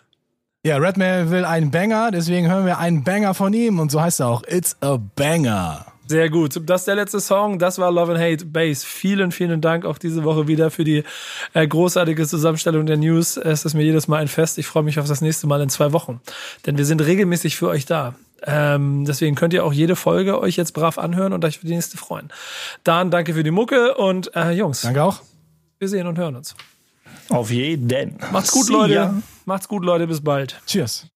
Ja, Redman will einen Banger, deswegen hören wir einen Banger von ihm und so heißt er auch. It's a Banger. Sehr gut. Das ist der letzte Song. Das war Love and Hate Bass. Vielen, vielen Dank auch diese Woche wieder für die äh, großartige Zusammenstellung der News. Es ist mir jedes Mal ein Fest. Ich freue mich auf das nächste Mal in zwei Wochen. Denn wir sind regelmäßig für euch da. Ähm, deswegen könnt ihr auch jede Folge euch jetzt brav anhören und euch für die nächste freuen. Dan, danke für die Mucke und äh, Jungs. Danke auch. Wir sehen und hören uns. Auf jeden. Macht's gut, See Leute. ya. Macht's gut, Leute. Bis bald. Cheers.